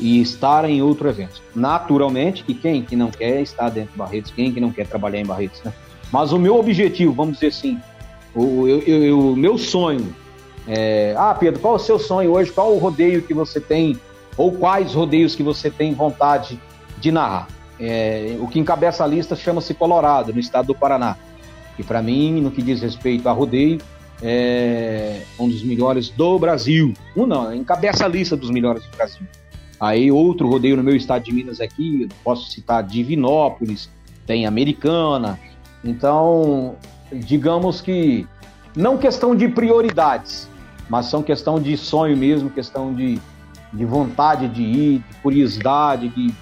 estar em outro evento. Naturalmente que quem que não quer estar dentro de Barretos, quem que não quer trabalhar em Barretos, né? Mas o meu objetivo, vamos dizer assim, o eu, eu, meu sonho é... Ah, Pedro, qual é o seu sonho hoje? Qual o rodeio que você tem? Ou quais rodeios que você tem vontade de narrar? É... O que encabeça a lista chama-se Colorado, no estado do Paraná. E para mim, no que diz respeito a rodeio, é um dos melhores do Brasil. Um não, encabeça a lista dos melhores do Brasil. Aí outro rodeio no meu estado de Minas aqui, posso citar Divinópolis, tem Americana. Então, digamos que não questão de prioridades, mas são questão de sonho mesmo, questão de, de vontade de ir, de curiosidade, de,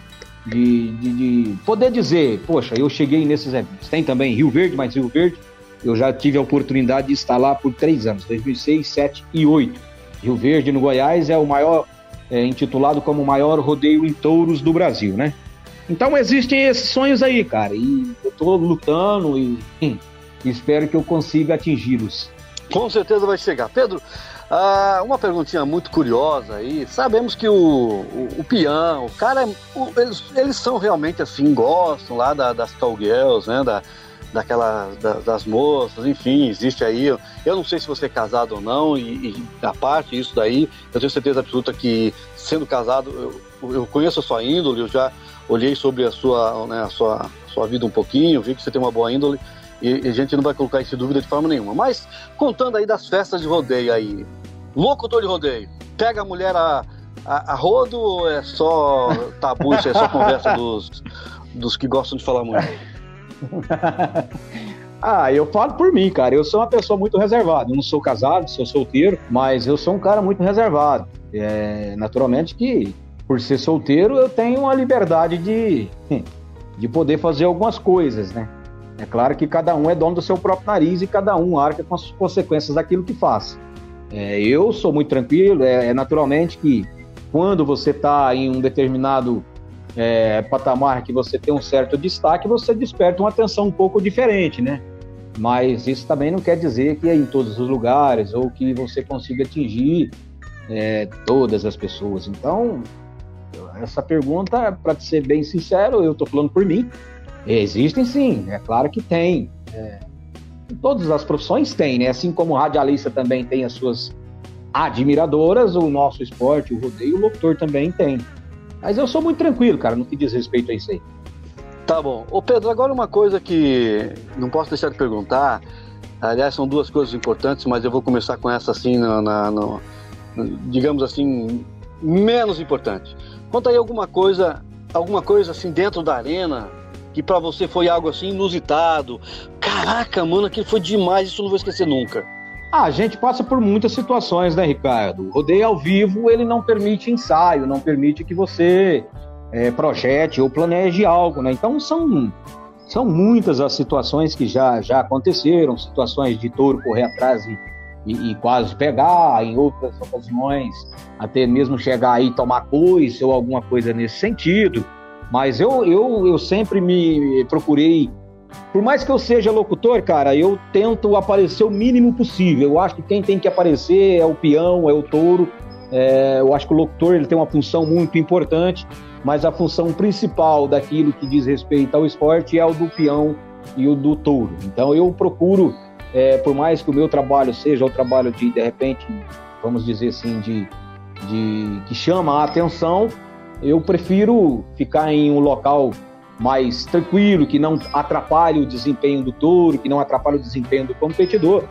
de, de, de poder dizer, poxa, eu cheguei nesses eventos. Tem também Rio Verde, mas Rio Verde eu já tive a oportunidade de estar lá por três anos, 2006, 2007 e 2008. Rio Verde, no Goiás, é o maior é, intitulado como o maior rodeio em touros do Brasil, né? Então existem esses sonhos aí, cara, e eu tô lutando e, e espero que eu consiga atingi-los. Com certeza vai chegar. Pedro, ah, uma perguntinha muito curiosa aí. Sabemos que o, o, o o cara, o, eles, eles são realmente assim, gostam lá da, das cowgirls, né? Da, daquela da, das moças, enfim, existe aí. Eu, eu não sei se você é casado ou não, e, e a parte isso daí, eu tenho certeza absoluta que sendo casado, eu, eu conheço a sua índole, eu já olhei sobre a sua, né, a sua, sua vida um pouquinho, vi que você tem uma boa índole, e, e a gente não vai colocar isso em dúvida de forma nenhuma. Mas contando aí das festas de rodeio aí, locutor de rodeio, pega a mulher a, a, a rodo ou é só tabu, isso é só conversa dos, dos que gostam de falar muito? (laughs) ah, eu falo por mim, cara. Eu sou uma pessoa muito reservada. Eu não sou casado, sou solteiro, mas eu sou um cara muito reservado. É, naturalmente que, por ser solteiro, eu tenho uma liberdade de, (laughs) de poder fazer algumas coisas, né? É claro que cada um é dono do seu próprio nariz e cada um arca com as consequências daquilo que faz. É, eu sou muito tranquilo, é, é naturalmente que quando você está em um determinado é, patamar que você tem um certo destaque, você desperta uma atenção um pouco diferente, né? Mas isso também não quer dizer que é em todos os lugares ou que você consiga atingir é, todas as pessoas. Então, essa pergunta, para ser bem sincero, eu estou falando por mim. Existem sim, é claro que tem. É, todas as profissões têm, né? Assim como o radialista também tem as suas admiradoras, o nosso esporte, o rodeio, o locutor também tem. Mas eu sou muito tranquilo, cara, no que diz respeito a isso aí. Tá bom. Ô Pedro, agora uma coisa que não posso deixar de perguntar. Aliás, são duas coisas importantes, mas eu vou começar com essa assim, na, na digamos assim, menos importante. Conta aí alguma coisa, alguma coisa assim dentro da arena que para você foi algo assim inusitado. Caraca, mano, aquilo foi demais, isso eu não vou esquecer nunca. Ah, a gente passa por muitas situações, né, Ricardo? O rodeio ao vivo, ele não permite ensaio, não permite que você é, projete ou planeje algo, né? Então são, são muitas as situações que já, já aconteceram, situações de touro correr atrás e, e, e quase pegar, em outras ocasiões até mesmo chegar aí tomar coisa ou alguma coisa nesse sentido. Mas eu, eu, eu sempre me procurei por mais que eu seja locutor, cara, eu tento aparecer o mínimo possível. Eu acho que quem tem que aparecer é o peão, é o touro. É, eu acho que o locutor ele tem uma função muito importante, mas a função principal daquilo que diz respeito ao esporte é o do peão e o do touro. Então eu procuro, é, por mais que o meu trabalho seja o trabalho de, de repente, vamos dizer assim, de, de que chama a atenção, eu prefiro ficar em um local mais tranquilo, que não atrapalhe o desempenho do touro, que não atrapalhe o desempenho do competidor.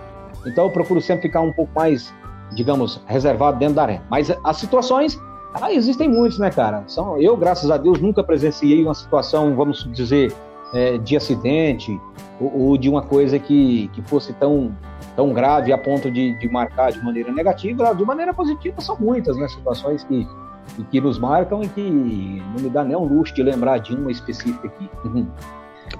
Então eu procuro sempre ficar um pouco mais, digamos, reservado dentro da arena. Mas as situações, ah, existem muitas, né, cara? São, eu, graças a Deus, nunca presenciei uma situação, vamos dizer, é, de acidente ou, ou, de uma coisa que, que fosse tão, tão grave a ponto de, de marcar de maneira negativa. De maneira positiva, são muitas, né? Situações que e que nos marcam e que não me dá nem um luxo de lembrar de uma específica aqui. Uhum.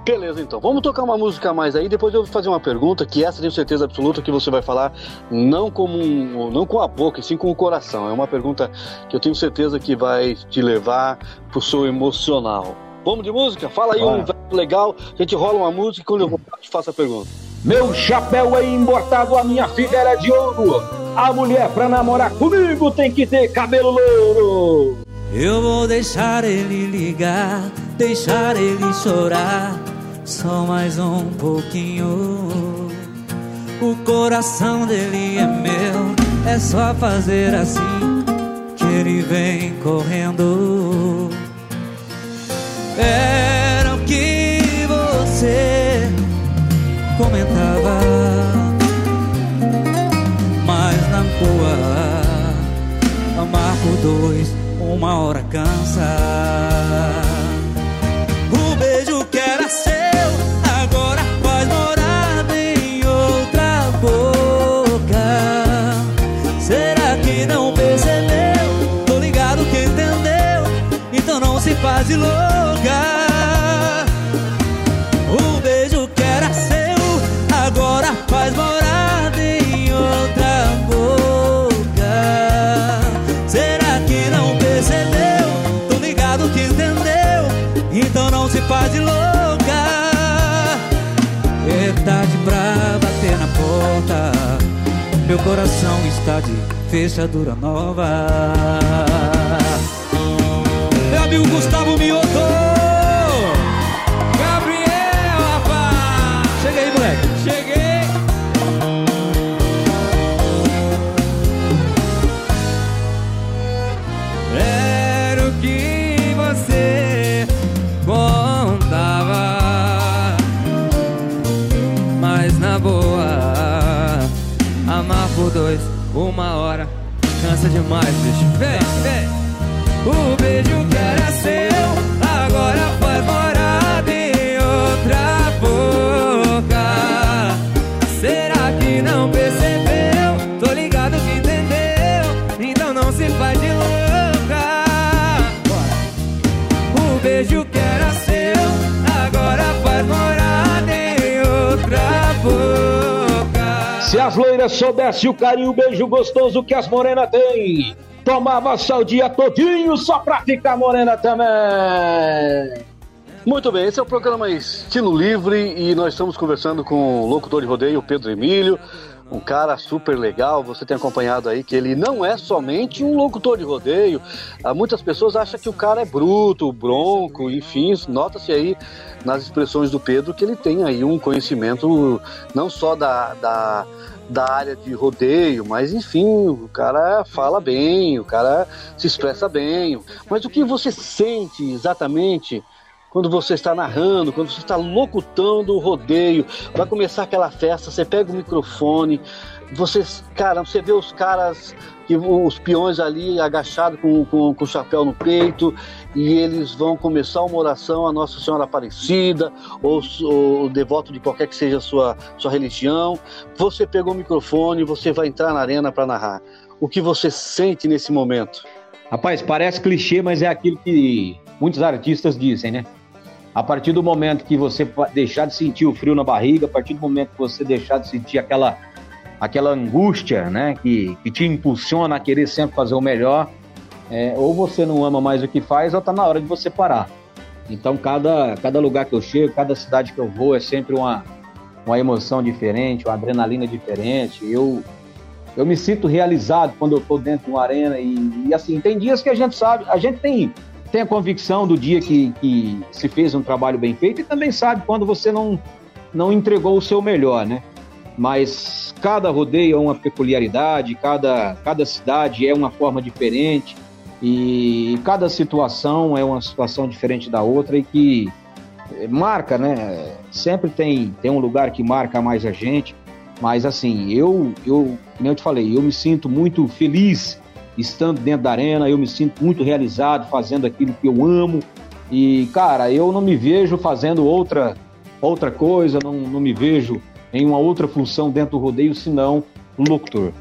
Beleza, então. Vamos tocar uma música a mais aí, depois eu vou fazer uma pergunta, que essa tenho certeza absoluta que você vai falar não como um, não com a boca, e sim com o coração. É uma pergunta que eu tenho certeza que vai te levar pro seu emocional. Vamos de música? Fala aí um legal, a gente rola uma música e quando eu vou te faço a pergunta. Meu chapéu é importado, a minha figueira é de ouro. A mulher pra namorar comigo tem que ter cabelo louro. Eu vou deixar ele ligar, deixar ele chorar, só mais um pouquinho. O coração dele é meu, é só fazer assim que ele vem correndo. Era o que você mas na boa, amar por dois, uma hora cansa. O beijo que era seu, agora faz morada em outra boca. Será que não percebeu? Tô ligado que entendeu, então não se faz de louca. Meu coração está de fechadura nova. Meu amigo Gustavo Mioto. Cansa demais, bicho. Vem, vem. O beijo Se as loiras soubessem o carinho, o beijo gostoso que as morenas têm, tomava só o dia todinho só pra ficar morena também. Muito bem, esse é o programa Estilo Livre e nós estamos conversando com o locutor de rodeio Pedro Emílio, um cara super legal. Você tem acompanhado aí que ele não é somente um locutor de rodeio. Ah, muitas pessoas acham que o cara é bruto, bronco, enfim, nota-se aí nas expressões do Pedro que ele tem aí um conhecimento não só da, da da área de rodeio, mas enfim, o cara fala bem, o cara se expressa bem. Mas o que você sente exatamente quando você está narrando, quando você está locutando o rodeio, vai começar aquela festa, você pega o microfone, você, cara, você vê os caras, que os peões ali agachados com, com, com o chapéu no peito, e eles vão começar uma oração a Nossa Senhora Aparecida, ou, o devoto de qualquer que seja a sua, sua religião. Você pegou o microfone, você vai entrar na arena para narrar. O que você sente nesse momento? Rapaz, parece clichê, mas é aquilo que muitos artistas dizem, né? A partir do momento que você deixar de sentir o frio na barriga, a partir do momento que você deixar de sentir aquela, aquela angústia, né, que, que te impulsiona a querer sempre fazer o melhor, é, ou você não ama mais o que faz, ou tá na hora de você parar. Então, cada, cada lugar que eu chego, cada cidade que eu vou, é sempre uma, uma emoção diferente, uma adrenalina diferente. Eu, eu me sinto realizado quando eu estou dentro de uma arena. E, e, assim, tem dias que a gente sabe, a gente tem, tem a convicção do dia que, que se fez um trabalho bem feito e também sabe quando você não, não entregou o seu melhor, né? Mas cada rodeio é uma peculiaridade, cada, cada cidade é uma forma diferente. E cada situação é uma situação diferente da outra e que marca, né? Sempre tem, tem um lugar que marca mais a gente. Mas assim, eu, eu, como eu te falei, eu me sinto muito feliz estando dentro da arena, eu me sinto muito realizado fazendo aquilo que eu amo. E, cara, eu não me vejo fazendo outra, outra coisa, não, não me vejo em uma outra função dentro do rodeio, senão locutor.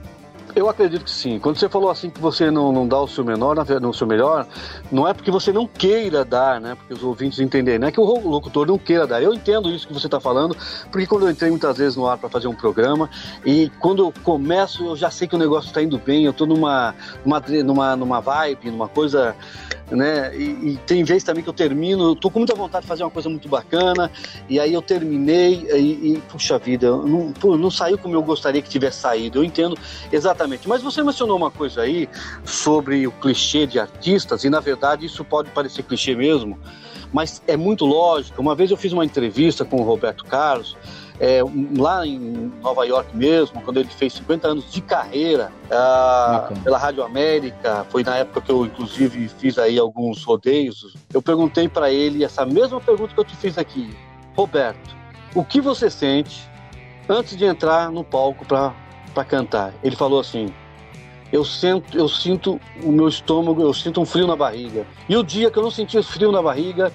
Eu acredito que sim. Quando você falou assim que você não, não dá o seu menor, no seu melhor, não é porque você não queira dar, né? Porque os ouvintes entenderem. Não é que o locutor não queira dar. Eu entendo isso que você está falando, porque quando eu entrei muitas vezes no ar para fazer um programa, e quando eu começo, eu já sei que o negócio está indo bem, eu estou numa, numa, numa, vibe, numa coisa né? E, e, tem vezes também que eu termino, tô com muita vontade de fazer uma coisa muito bacana, e aí eu terminei e, e puxa vida, não, pô, não saiu como eu gostaria que tivesse saído. Eu entendo exatamente. Mas você mencionou uma coisa aí sobre o clichê de artistas, e na verdade isso pode parecer clichê mesmo, mas é muito lógico. Uma vez eu fiz uma entrevista com o Roberto Carlos é, lá em Nova York mesmo, quando ele fez 50 anos de carreira ah, pela Rádio América, foi na época que eu inclusive fiz aí alguns rodeios. Eu perguntei para ele essa mesma pergunta que eu te fiz aqui, Roberto, o que você sente antes de entrar no palco para cantar? Ele falou assim: eu sinto, eu sinto o meu estômago, eu sinto um frio na barriga. E o dia que eu não senti esse frio na barriga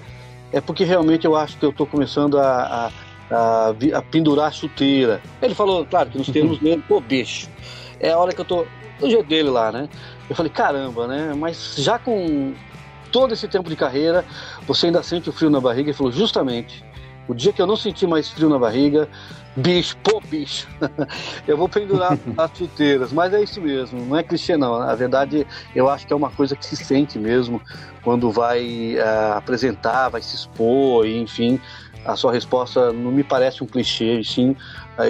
é porque realmente eu acho que eu estou começando a, a a, a pendurar a chuteira. Ele falou, claro, que nos termos mesmo, pô, bicho, é a hora que eu tô do jeito dele lá, né? Eu falei, caramba, né? Mas já com todo esse tempo de carreira, você ainda sente o frio na barriga? Ele falou, justamente, o dia que eu não senti mais frio na barriga, bicho, pô, bicho, (laughs) eu vou pendurar (laughs) as chuteiras. Mas é isso mesmo, não é clichê não. Na verdade, eu acho que é uma coisa que se sente mesmo quando vai uh, apresentar, vai se expor, enfim a sua resposta não me parece um clichê, sim,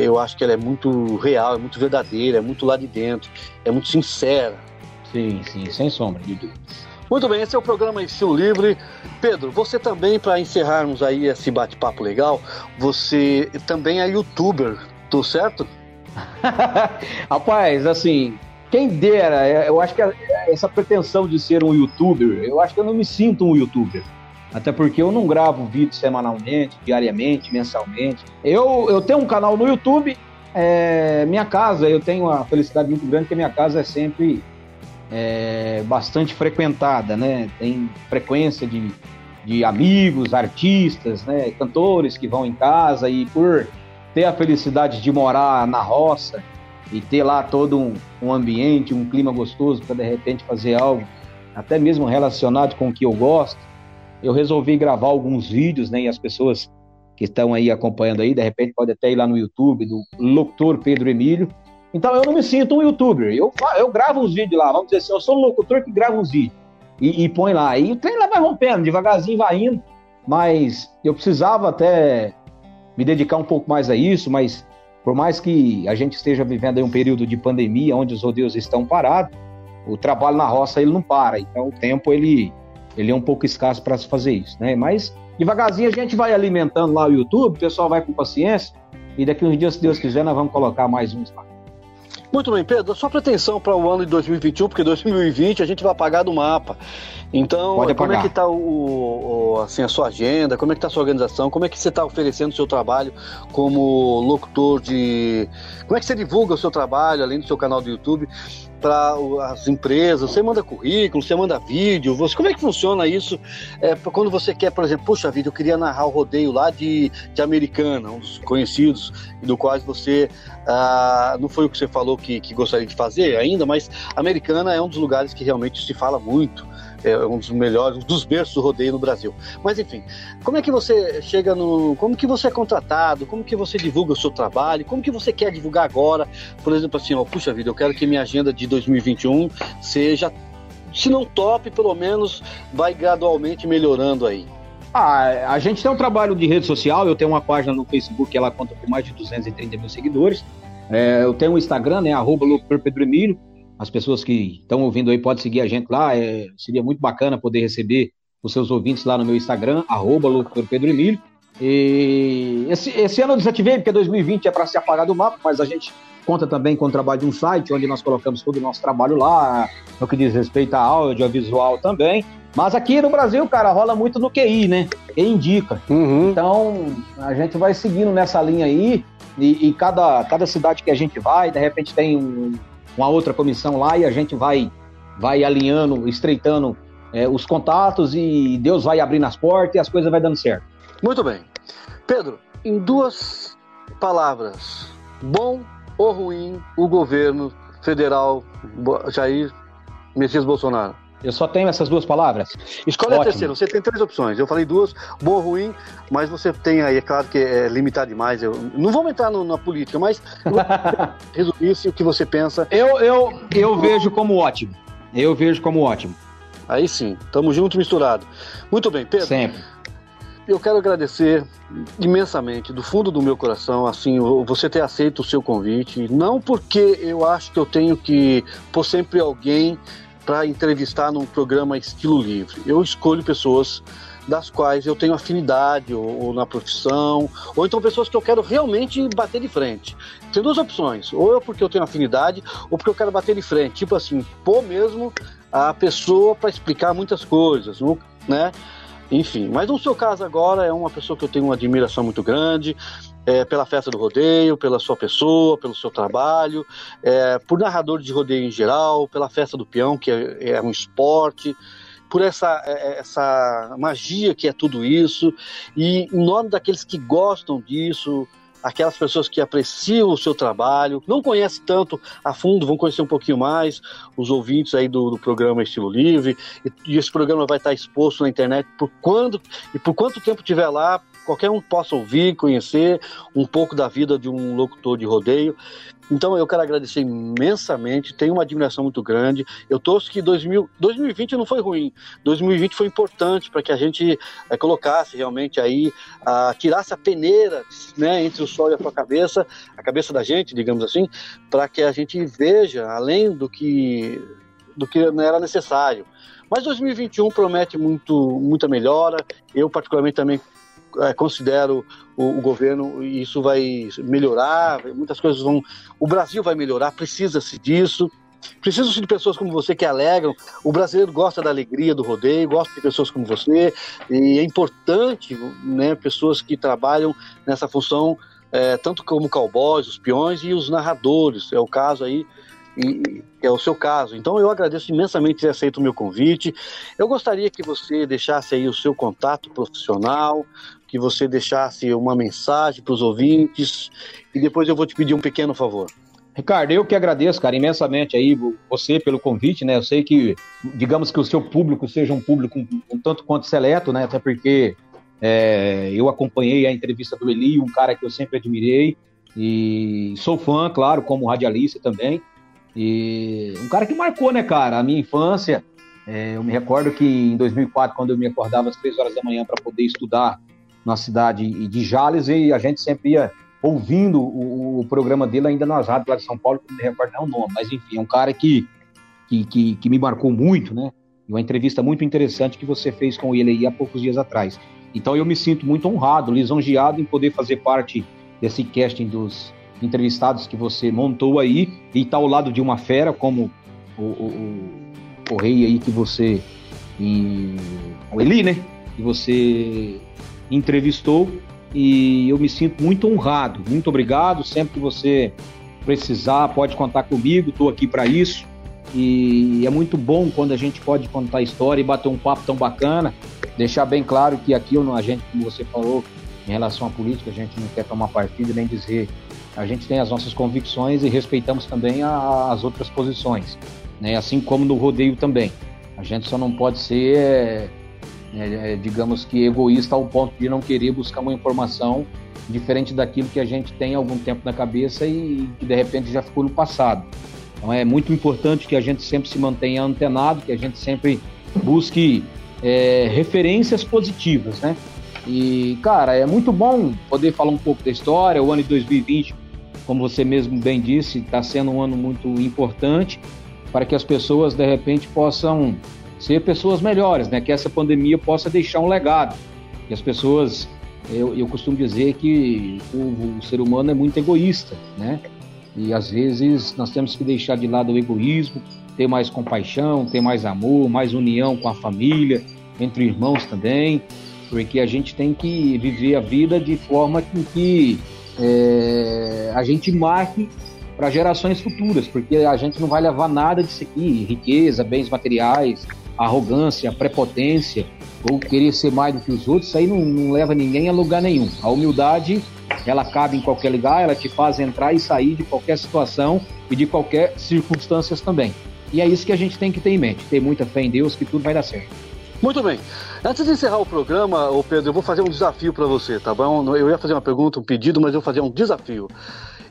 eu acho que ela é muito real, é muito verdadeira, é muito lá de dentro, é muito sincera. Sim, sim, sem sombra de dúvidas. Muito bem, esse é o programa Estilo Livre. Pedro, você também, para encerrarmos aí esse bate-papo legal, você também é youtuber, tô certo? (laughs) Rapaz, assim, quem dera, eu acho que essa pretensão de ser um youtuber, eu acho que eu não me sinto um youtuber. Até porque eu não gravo vídeo semanalmente, diariamente, mensalmente. Eu, eu tenho um canal no YouTube. É, minha casa, eu tenho uma felicidade muito grande que minha casa é sempre é, bastante frequentada, né? Tem frequência de, de amigos, artistas, né? cantores que vão em casa e por ter a felicidade de morar na roça e ter lá todo um, um ambiente, um clima gostoso para de repente fazer algo, até mesmo relacionado com o que eu gosto, eu resolvi gravar alguns vídeos, né? E as pessoas que estão aí acompanhando aí, de repente pode até ir lá no YouTube do locutor Pedro Emílio. Então eu não me sinto um youtuber. Eu, eu gravo uns vídeos lá, vamos dizer assim, eu sou um locutor que grava uns vídeos e, e põe lá. E o trem lá vai rompendo, devagarzinho vai indo. Mas eu precisava até me dedicar um pouco mais a isso, mas por mais que a gente esteja vivendo aí um período de pandemia, onde os rodeios estão parados, o trabalho na roça ele não para. Então o tempo ele ele é um pouco escasso para se fazer isso, né? Mas devagarzinho a gente vai alimentando lá o YouTube, o pessoal vai com paciência e daqui uns dias, se Deus quiser, nós vamos colocar mais uns lá. Muito bem, Pedro, só pretensão para o ano de 2021, porque 2020 a gente vai apagar do mapa. Então, como é que está o, o, assim, a sua agenda, como é que está a sua organização, como é que você está oferecendo o seu trabalho como locutor de... Como é que você divulga o seu trabalho, além do seu canal do YouTube? Para as empresas? Você manda currículo, você manda vídeo? Você, como é que funciona isso é, quando você quer, por exemplo, puxa vida, eu queria narrar o rodeio lá de, de Americana, um dos conhecidos, do quais você ah, não foi o que você falou que, que gostaria de fazer ainda, mas Americana é um dos lugares que realmente se fala muito é um dos melhores, um dos berços do rodeio no Brasil. Mas enfim, como é que você chega no. Como que você é contratado? Como que você divulga o seu trabalho? Como que você quer divulgar agora? Por exemplo, assim, ó, puxa vida, eu quero que minha agenda de 2021 seja, se não top, pelo menos vai gradualmente melhorando aí. Ah, a gente tem um trabalho de rede social, eu tenho uma página no Facebook, ela conta com mais de 230 mil seguidores. É, eu tenho um Instagram, né, arroba Pedro Emílio. As pessoas que estão ouvindo aí podem seguir a gente lá. É, seria muito bacana poder receber os seus ouvintes lá no meu Instagram, arroba Pedro Emílio. E esse, esse ano eu desativei, porque 2020 é para se apagar do mapa, mas a gente conta também com o trabalho de um site, onde nós colocamos todo o nosso trabalho lá, no que diz respeito a audiovisual também. Mas aqui no Brasil, cara, rola muito no QI, né? E indica. Uhum. Então, a gente vai seguindo nessa linha aí, e, e, cada, cada cidade que a gente vai, de repente tem um, uma outra comissão lá, e a gente vai, vai alinhando, estreitando é, os contatos, e Deus vai abrindo as portas e as coisas vai dando certo. Muito bem. Pedro, em duas palavras, bom ou ruim o governo federal Jair Messias Bolsonaro? Eu só tenho essas duas palavras. Escolhe Ótimo. a terceira. Você tem três opções. Eu falei duas, bom ou ruim, mas você tem aí, é claro que é limitado demais. Eu não vamos entrar no, na política, mas (laughs) resumir-se o que você pensa. Eu, eu, eu vejo como ótimo. Eu vejo como ótimo. Aí sim, estamos juntos misturado. Muito bem, Pedro. Sempre. Eu quero agradecer imensamente, do fundo do meu coração, assim, você ter aceito o seu convite. Não porque eu acho que eu tenho que pôr sempre alguém para entrevistar num programa estilo livre. Eu escolho pessoas das quais eu tenho afinidade, ou, ou, na profissão, ou então pessoas que eu quero realmente bater de frente. Tem duas opções, ou eu porque eu tenho afinidade, ou porque eu quero bater de frente. Tipo assim, pôr mesmo a pessoa para explicar muitas coisas, né? Enfim, mas no seu caso agora é uma pessoa que eu tenho uma admiração muito grande, é, pela festa do rodeio, pela sua pessoa, pelo seu trabalho, é, por narrador de rodeio em geral, pela festa do peão, que é, é um esporte, por essa, é, é, essa magia que é tudo isso, e em nome daqueles que gostam disso, aquelas pessoas que apreciam o seu trabalho, não conhecem tanto a fundo, vão conhecer um pouquinho mais, os ouvintes aí do, do programa Estilo Livre, e, e, esse programa vai estar exposto na internet por quando e por quanto tempo tiver lá, qualquer um possa ouvir, conhecer um pouco da vida de um locutor de rodeio. Então eu quero agradecer imensamente, tenho uma admiração muito grande. Eu torço que 2000, 2020 não foi ruim, 2020 foi importante para que a gente é, colocasse realmente aí, a, tirasse a peneira né, entre o sol e a sua cabeça, a cabeça da gente, digamos assim, para que a gente veja além do que, do que era necessário. Mas 2021 promete muito, muita melhora. Eu, particularmente, também é, considero o, o, governo e isso vai melhorar, muitas coisas vão. O Brasil vai melhorar, precisa-se disso. Precisa-se de pessoas como você que alegram. O brasileiro gosta da alegria do rodeio, gosta de pessoas como você, e é importante, né, pessoas que trabalham nessa função, é, tanto como cowboys, os peões e os narradores. É o caso aí e, é o seu caso. Então eu agradeço imensamente ter aceito o meu convite. Eu gostaria que você deixasse aí o seu contato profissional, que você deixasse uma mensagem para os ouvintes e depois eu vou te pedir um pequeno favor. Ricardo, eu que agradeço, cara, imensamente aí você pelo convite, né? Eu sei que, digamos que o seu público seja um público um, um tanto quanto seleto, né? Até porque é, eu acompanhei a entrevista do Eli, um cara que eu sempre admirei e sou fã, claro, como radialista também. E um cara que marcou, né, cara, a minha infância. É, eu me recordo que em 2004, quando eu me acordava às três horas da manhã para poder estudar na cidade de Jales e a gente sempre ia ouvindo o, o programa dele ainda nas rádios lá de São Paulo, que não me recordo não o nome, mas enfim, é um cara que, que, que, que me marcou muito, né? Uma entrevista muito interessante que você fez com ele aí há poucos dias atrás. Então eu me sinto muito honrado, lisonjeado em poder fazer parte desse casting dos entrevistados que você montou aí e estar tá ao lado de uma fera como o, o, o rei aí que você e o Eli, né? Que você entrevistou e eu me sinto muito honrado. Muito obrigado. Sempre que você precisar, pode contar comigo. Estou aqui para isso. E é muito bom quando a gente pode contar a história e bater um papo tão bacana. Deixar bem claro que aqui a gente, como você falou, em relação à política, a gente não quer tomar partido nem dizer. A gente tem as nossas convicções e respeitamos também a, as outras posições, né? assim como no rodeio também. A gente só não pode ser é, é, digamos que egoísta ao ponto de não querer buscar uma informação diferente daquilo que a gente tem algum tempo na cabeça e que de repente já ficou no passado. Então é muito importante que a gente sempre se mantenha antenado, que a gente sempre busque é, referências positivas, né? E, cara, é muito bom poder falar um pouco da história. O ano de 2020, como você mesmo bem disse, está sendo um ano muito importante para que as pessoas, de repente, possam ser pessoas melhores, né? Que essa pandemia possa deixar um legado. E as pessoas, eu, eu costumo dizer que o, o ser humano é muito egoísta, né? E às vezes nós temos que deixar de lado o egoísmo, ter mais compaixão, ter mais amor, mais união com a família, entre irmãos também, porque a gente tem que viver a vida de forma que, que é, a gente marque para gerações futuras, porque a gente não vai levar nada disso aqui, riqueza, bens materiais, arrogância, prepotência, ou querer ser mais do que os outros, isso aí não, não leva ninguém a lugar nenhum. A humildade, ela cabe em qualquer lugar, ela te faz entrar e sair de qualquer situação e de qualquer circunstâncias também. E é isso que a gente tem que ter em mente, ter muita fé em Deus que tudo vai dar certo. Muito bem. Antes de encerrar o programa, ô Pedro, eu vou fazer um desafio para você, tá bom? Eu ia fazer uma pergunta, um pedido, mas eu vou fazer um desafio.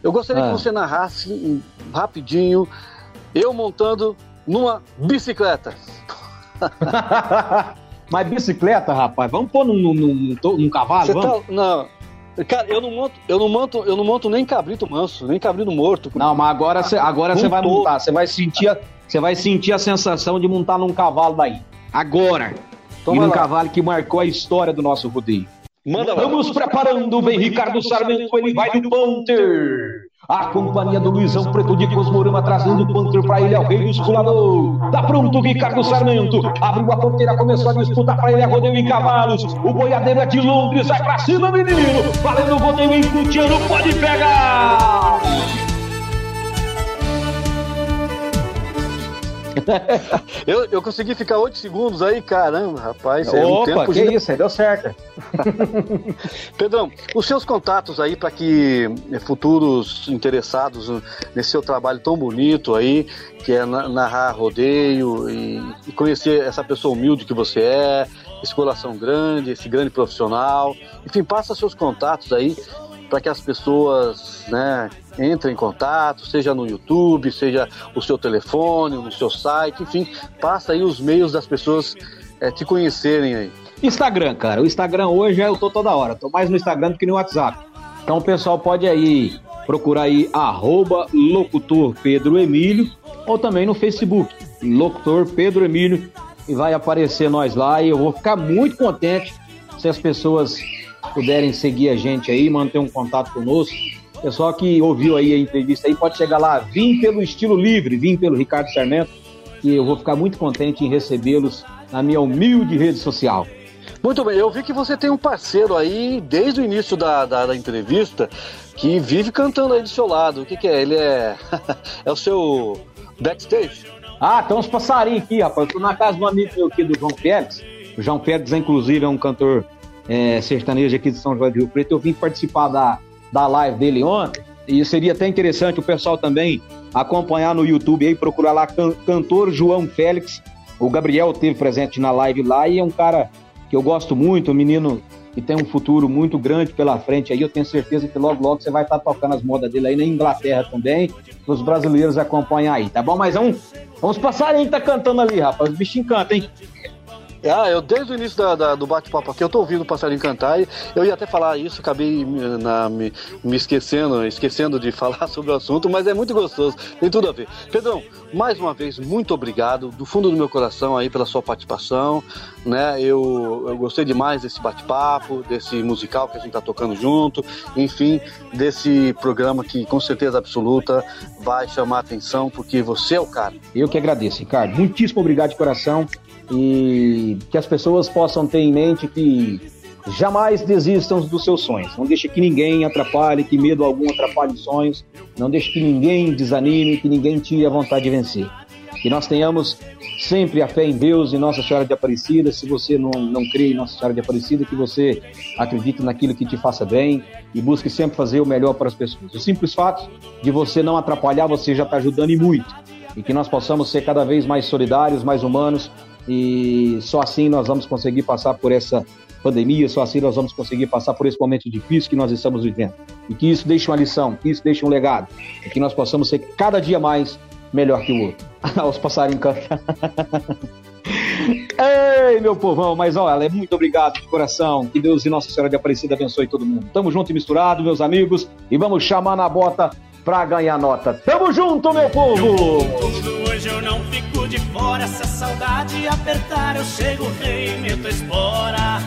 Eu gostaria ah. que você narrasse rapidinho eu montando numa bicicleta. (laughs) mas bicicleta, rapaz, vamos pôr num, num, num, num cavalo? Tá, não, Cara, eu não monto, eu não monto, eu não monto nem cabrito manso, nem cabrito morto. Não, mas agora você agora você vai montar, você vai sentir, a, você vai sentir a sensação de montar num cavalo daí. Agora. Toma e num lá. cavalo que marcou a história do nosso rodeio. Manda Vamos lá. preparando, vem Ricardo Sarmento, ele vai no Panther. A companhia do Luizão Preto de Cosmorama trazendo o Panther pra ele, é o rei do esculador. Tá pronto, Ricardo Sarmento. Abriu a porteira, começou a disputa pra ele, é rodeio em cavalos. O boiadeiro é de Londres, sai pra cima, menino. Valendo o rodeio em Cutiano, pode pegar. (laughs) eu, eu consegui ficar 8 segundos aí, caramba, rapaz. É um tempo que de... isso, aí deu certo. (laughs) Pedrão, os seus contatos aí para que futuros interessados nesse seu trabalho tão bonito aí, que é narrar rodeio e, e conhecer essa pessoa humilde que você é, esse coração grande, esse grande profissional. Enfim, passa seus contatos aí para que as pessoas né, entrem em contato, seja no YouTube, seja o seu telefone, no seu site, enfim, passa aí os meios das pessoas é, te conhecerem aí. Instagram, cara. O Instagram hoje eu tô toda hora. Tô mais no Instagram do que no WhatsApp. Então o pessoal pode aí procurar aí arroba locutor Pedro Emílio ou também no Facebook, locutor Pedro Emílio e vai aparecer nós lá e eu vou ficar muito contente se as pessoas puderem seguir a gente aí, manter um contato conosco. Pessoal que ouviu aí a entrevista aí, pode chegar lá, vim pelo estilo livre, vim pelo Ricardo Sarmento, que eu vou ficar muito contente em recebê-los na minha humilde rede social. Muito bem, eu vi que você tem um parceiro aí desde o início da, da, da entrevista que vive cantando aí do seu lado. O que, que é? Ele é. (laughs) é o seu backstage? Ah, tem uns passarinhos aqui, rapaz. Eu tô na casa de um amigo meu aqui, do João Félix. O João Félix, inclusive, é um cantor é, sertanejo aqui de São João do Rio Preto. Eu vim participar da, da live dele ontem. E seria até interessante o pessoal também acompanhar no YouTube aí, procurar lá can, cantor João Félix. O Gabriel teve presente na live lá e é um cara que eu gosto muito, um menino que tem um futuro muito grande pela frente aí. Eu tenho certeza que logo, logo você vai estar tocando as modas dele aí na Inglaterra também. Os brasileiros acompanhar aí, tá bom? Mas vamos, vamos passarinho que tá cantando ali, rapaz. Os bichinhos cantam, hein? Ah, eu desde o início da, da, do bate-papo aqui, eu tô ouvindo o passarinho cantar e eu ia até falar isso, acabei na, me, me, esquecendo, esquecendo de (laughs) falar sobre o assunto, mas é muito gostoso, tem tudo a ver. Pedrão, mais uma vez, muito obrigado, do fundo do meu coração aí pela sua participação, né? Eu, eu gostei demais desse bate-papo, desse musical que a gente tá tocando junto, enfim, desse programa que com certeza absoluta vai chamar atenção, porque você é o cara. Eu que agradeço, Ricardo. Muitíssimo obrigado de coração e que as pessoas possam ter em mente que jamais desistam dos seus sonhos. Não deixe que ninguém atrapalhe, que medo algum atrapalhe os sonhos. Não deixe que ninguém desanime, que ninguém tire a vontade de vencer. Que nós tenhamos sempre a fé em Deus e Nossa Senhora de Aparecida. Se você não, não crê em Nossa Senhora de Aparecida, que você acredite naquilo que te faça bem e busque sempre fazer o melhor para as pessoas. O simples fato de você não atrapalhar, você já está ajudando e muito. E que nós possamos ser cada vez mais solidários, mais humanos e só assim nós vamos conseguir passar por essa pandemia, só assim nós vamos conseguir passar por esse momento difícil que nós estamos vivendo. E que isso deixe uma lição, que isso deixe um legado, e que nós possamos ser cada dia mais melhor que o outro. (laughs) Os passarinhos cantam. (laughs) Ei, meu povão, mas olha, muito obrigado de coração. Que Deus e Nossa Senhora de Aparecida abençoe todo mundo. Tamo junto e misturado, meus amigos, e vamos chamar na bota pra ganhar nota. Tamo junto, meu povo! Hoje eu não fico de fora. Se a saudade apertar, eu chego, rei, meto a espora.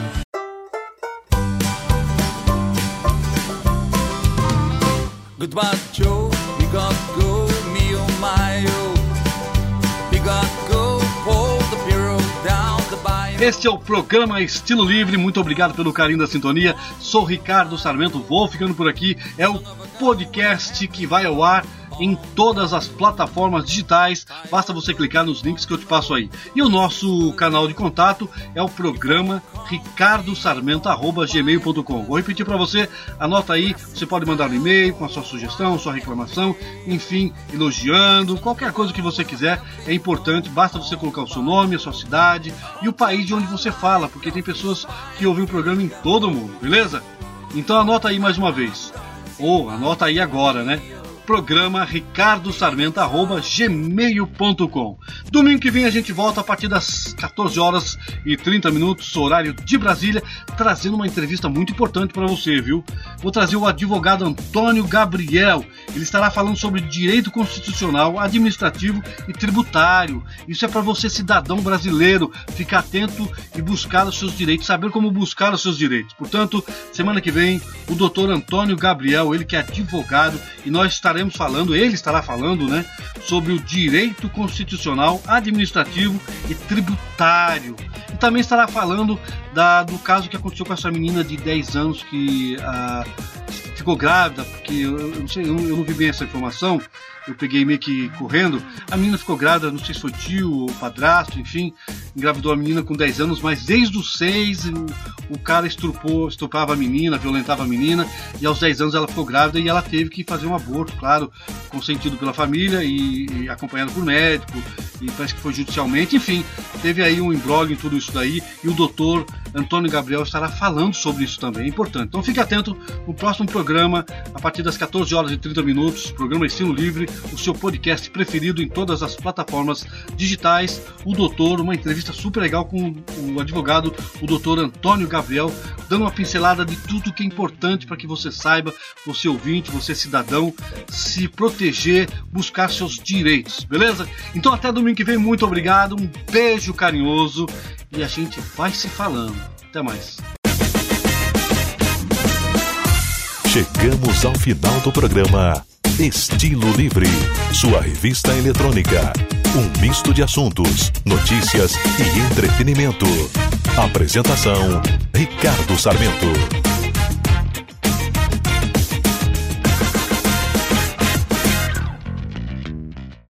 Goodbye, Joe. We got go, me oh my oh. We got go, pull the bureau down the bayou. Este é o programa Estilo Livre. Muito obrigado pelo carinho da sintonia. Sou Ricardo Sarmento, vou ficando por aqui. É o podcast que vai ao ar em todas as plataformas digitais. Basta você clicar nos links que eu te passo aí. E o nosso canal de contato é o programa ricardosarmento@gmail.com. Vou repetir para você, anota aí, você pode mandar um e-mail com a sua sugestão, sua reclamação, enfim, elogiando, qualquer coisa que você quiser, é importante, basta você colocar o seu nome, a sua cidade e o país de onde você fala, porque tem pessoas que ouvem o programa em todo mundo, beleza? Então anota aí mais uma vez. Ou anota aí agora, né? Programa ricardosarmento.gmail.com Domingo que vem a gente volta a partir das 14 horas e 30 minutos, horário de Brasília, trazendo uma entrevista muito importante para você, viu? Vou trazer o advogado Antônio Gabriel. Ele estará falando sobre direito constitucional, administrativo e tributário. Isso é para você, cidadão brasileiro, ficar atento e buscar os seus direitos, saber como buscar os seus direitos. Portanto, semana que vem, o doutor Antônio Gabriel, ele que é advogado, e nós estaremos falando, ele estará falando, né, sobre o direito constitucional, administrativo e tributário. E também estará falando da, do caso que aconteceu com essa menina de 10 anos que ah, ficou grávida, porque eu, eu não sei, eu, eu não vi bem essa informação, eu peguei meio que correndo. A menina ficou grávida, não sei se foi tio ou padrasto, enfim, engravidou a menina com 10 anos, mas desde os 6 o, cara estrupou, estuprava a menina, violentava a menina, e aos 10 anos ela ficou grávida e ela teve que fazer um aborto, claro, consentido pela família e, e acompanhado por médico, e parece que foi judicialmente, enfim, teve aí um embrólio em tudo isso daí, e o doutor Antônio Gabriel estará falando sobre isso também, é importante. Então fique atento no próximo programa, a partir das 14 horas e 30 minutos, programa Estilo Livre, o seu podcast preferido em todas as plataformas digitais. O doutor, uma entrevista super legal com o advogado, o doutor Antônio Gabriel, dando uma pincelada de tudo que é importante para que você saiba, você ouvinte, você cidadão, se proteger, buscar seus direitos, beleza? Então até domingo que vem, muito obrigado, um beijo carinhoso e a gente vai se falando. Até mais. Chegamos ao final do programa Estilo Livre, sua revista eletrônica. Um misto de assuntos, notícias e entretenimento. Apresentação: Ricardo Sarmento.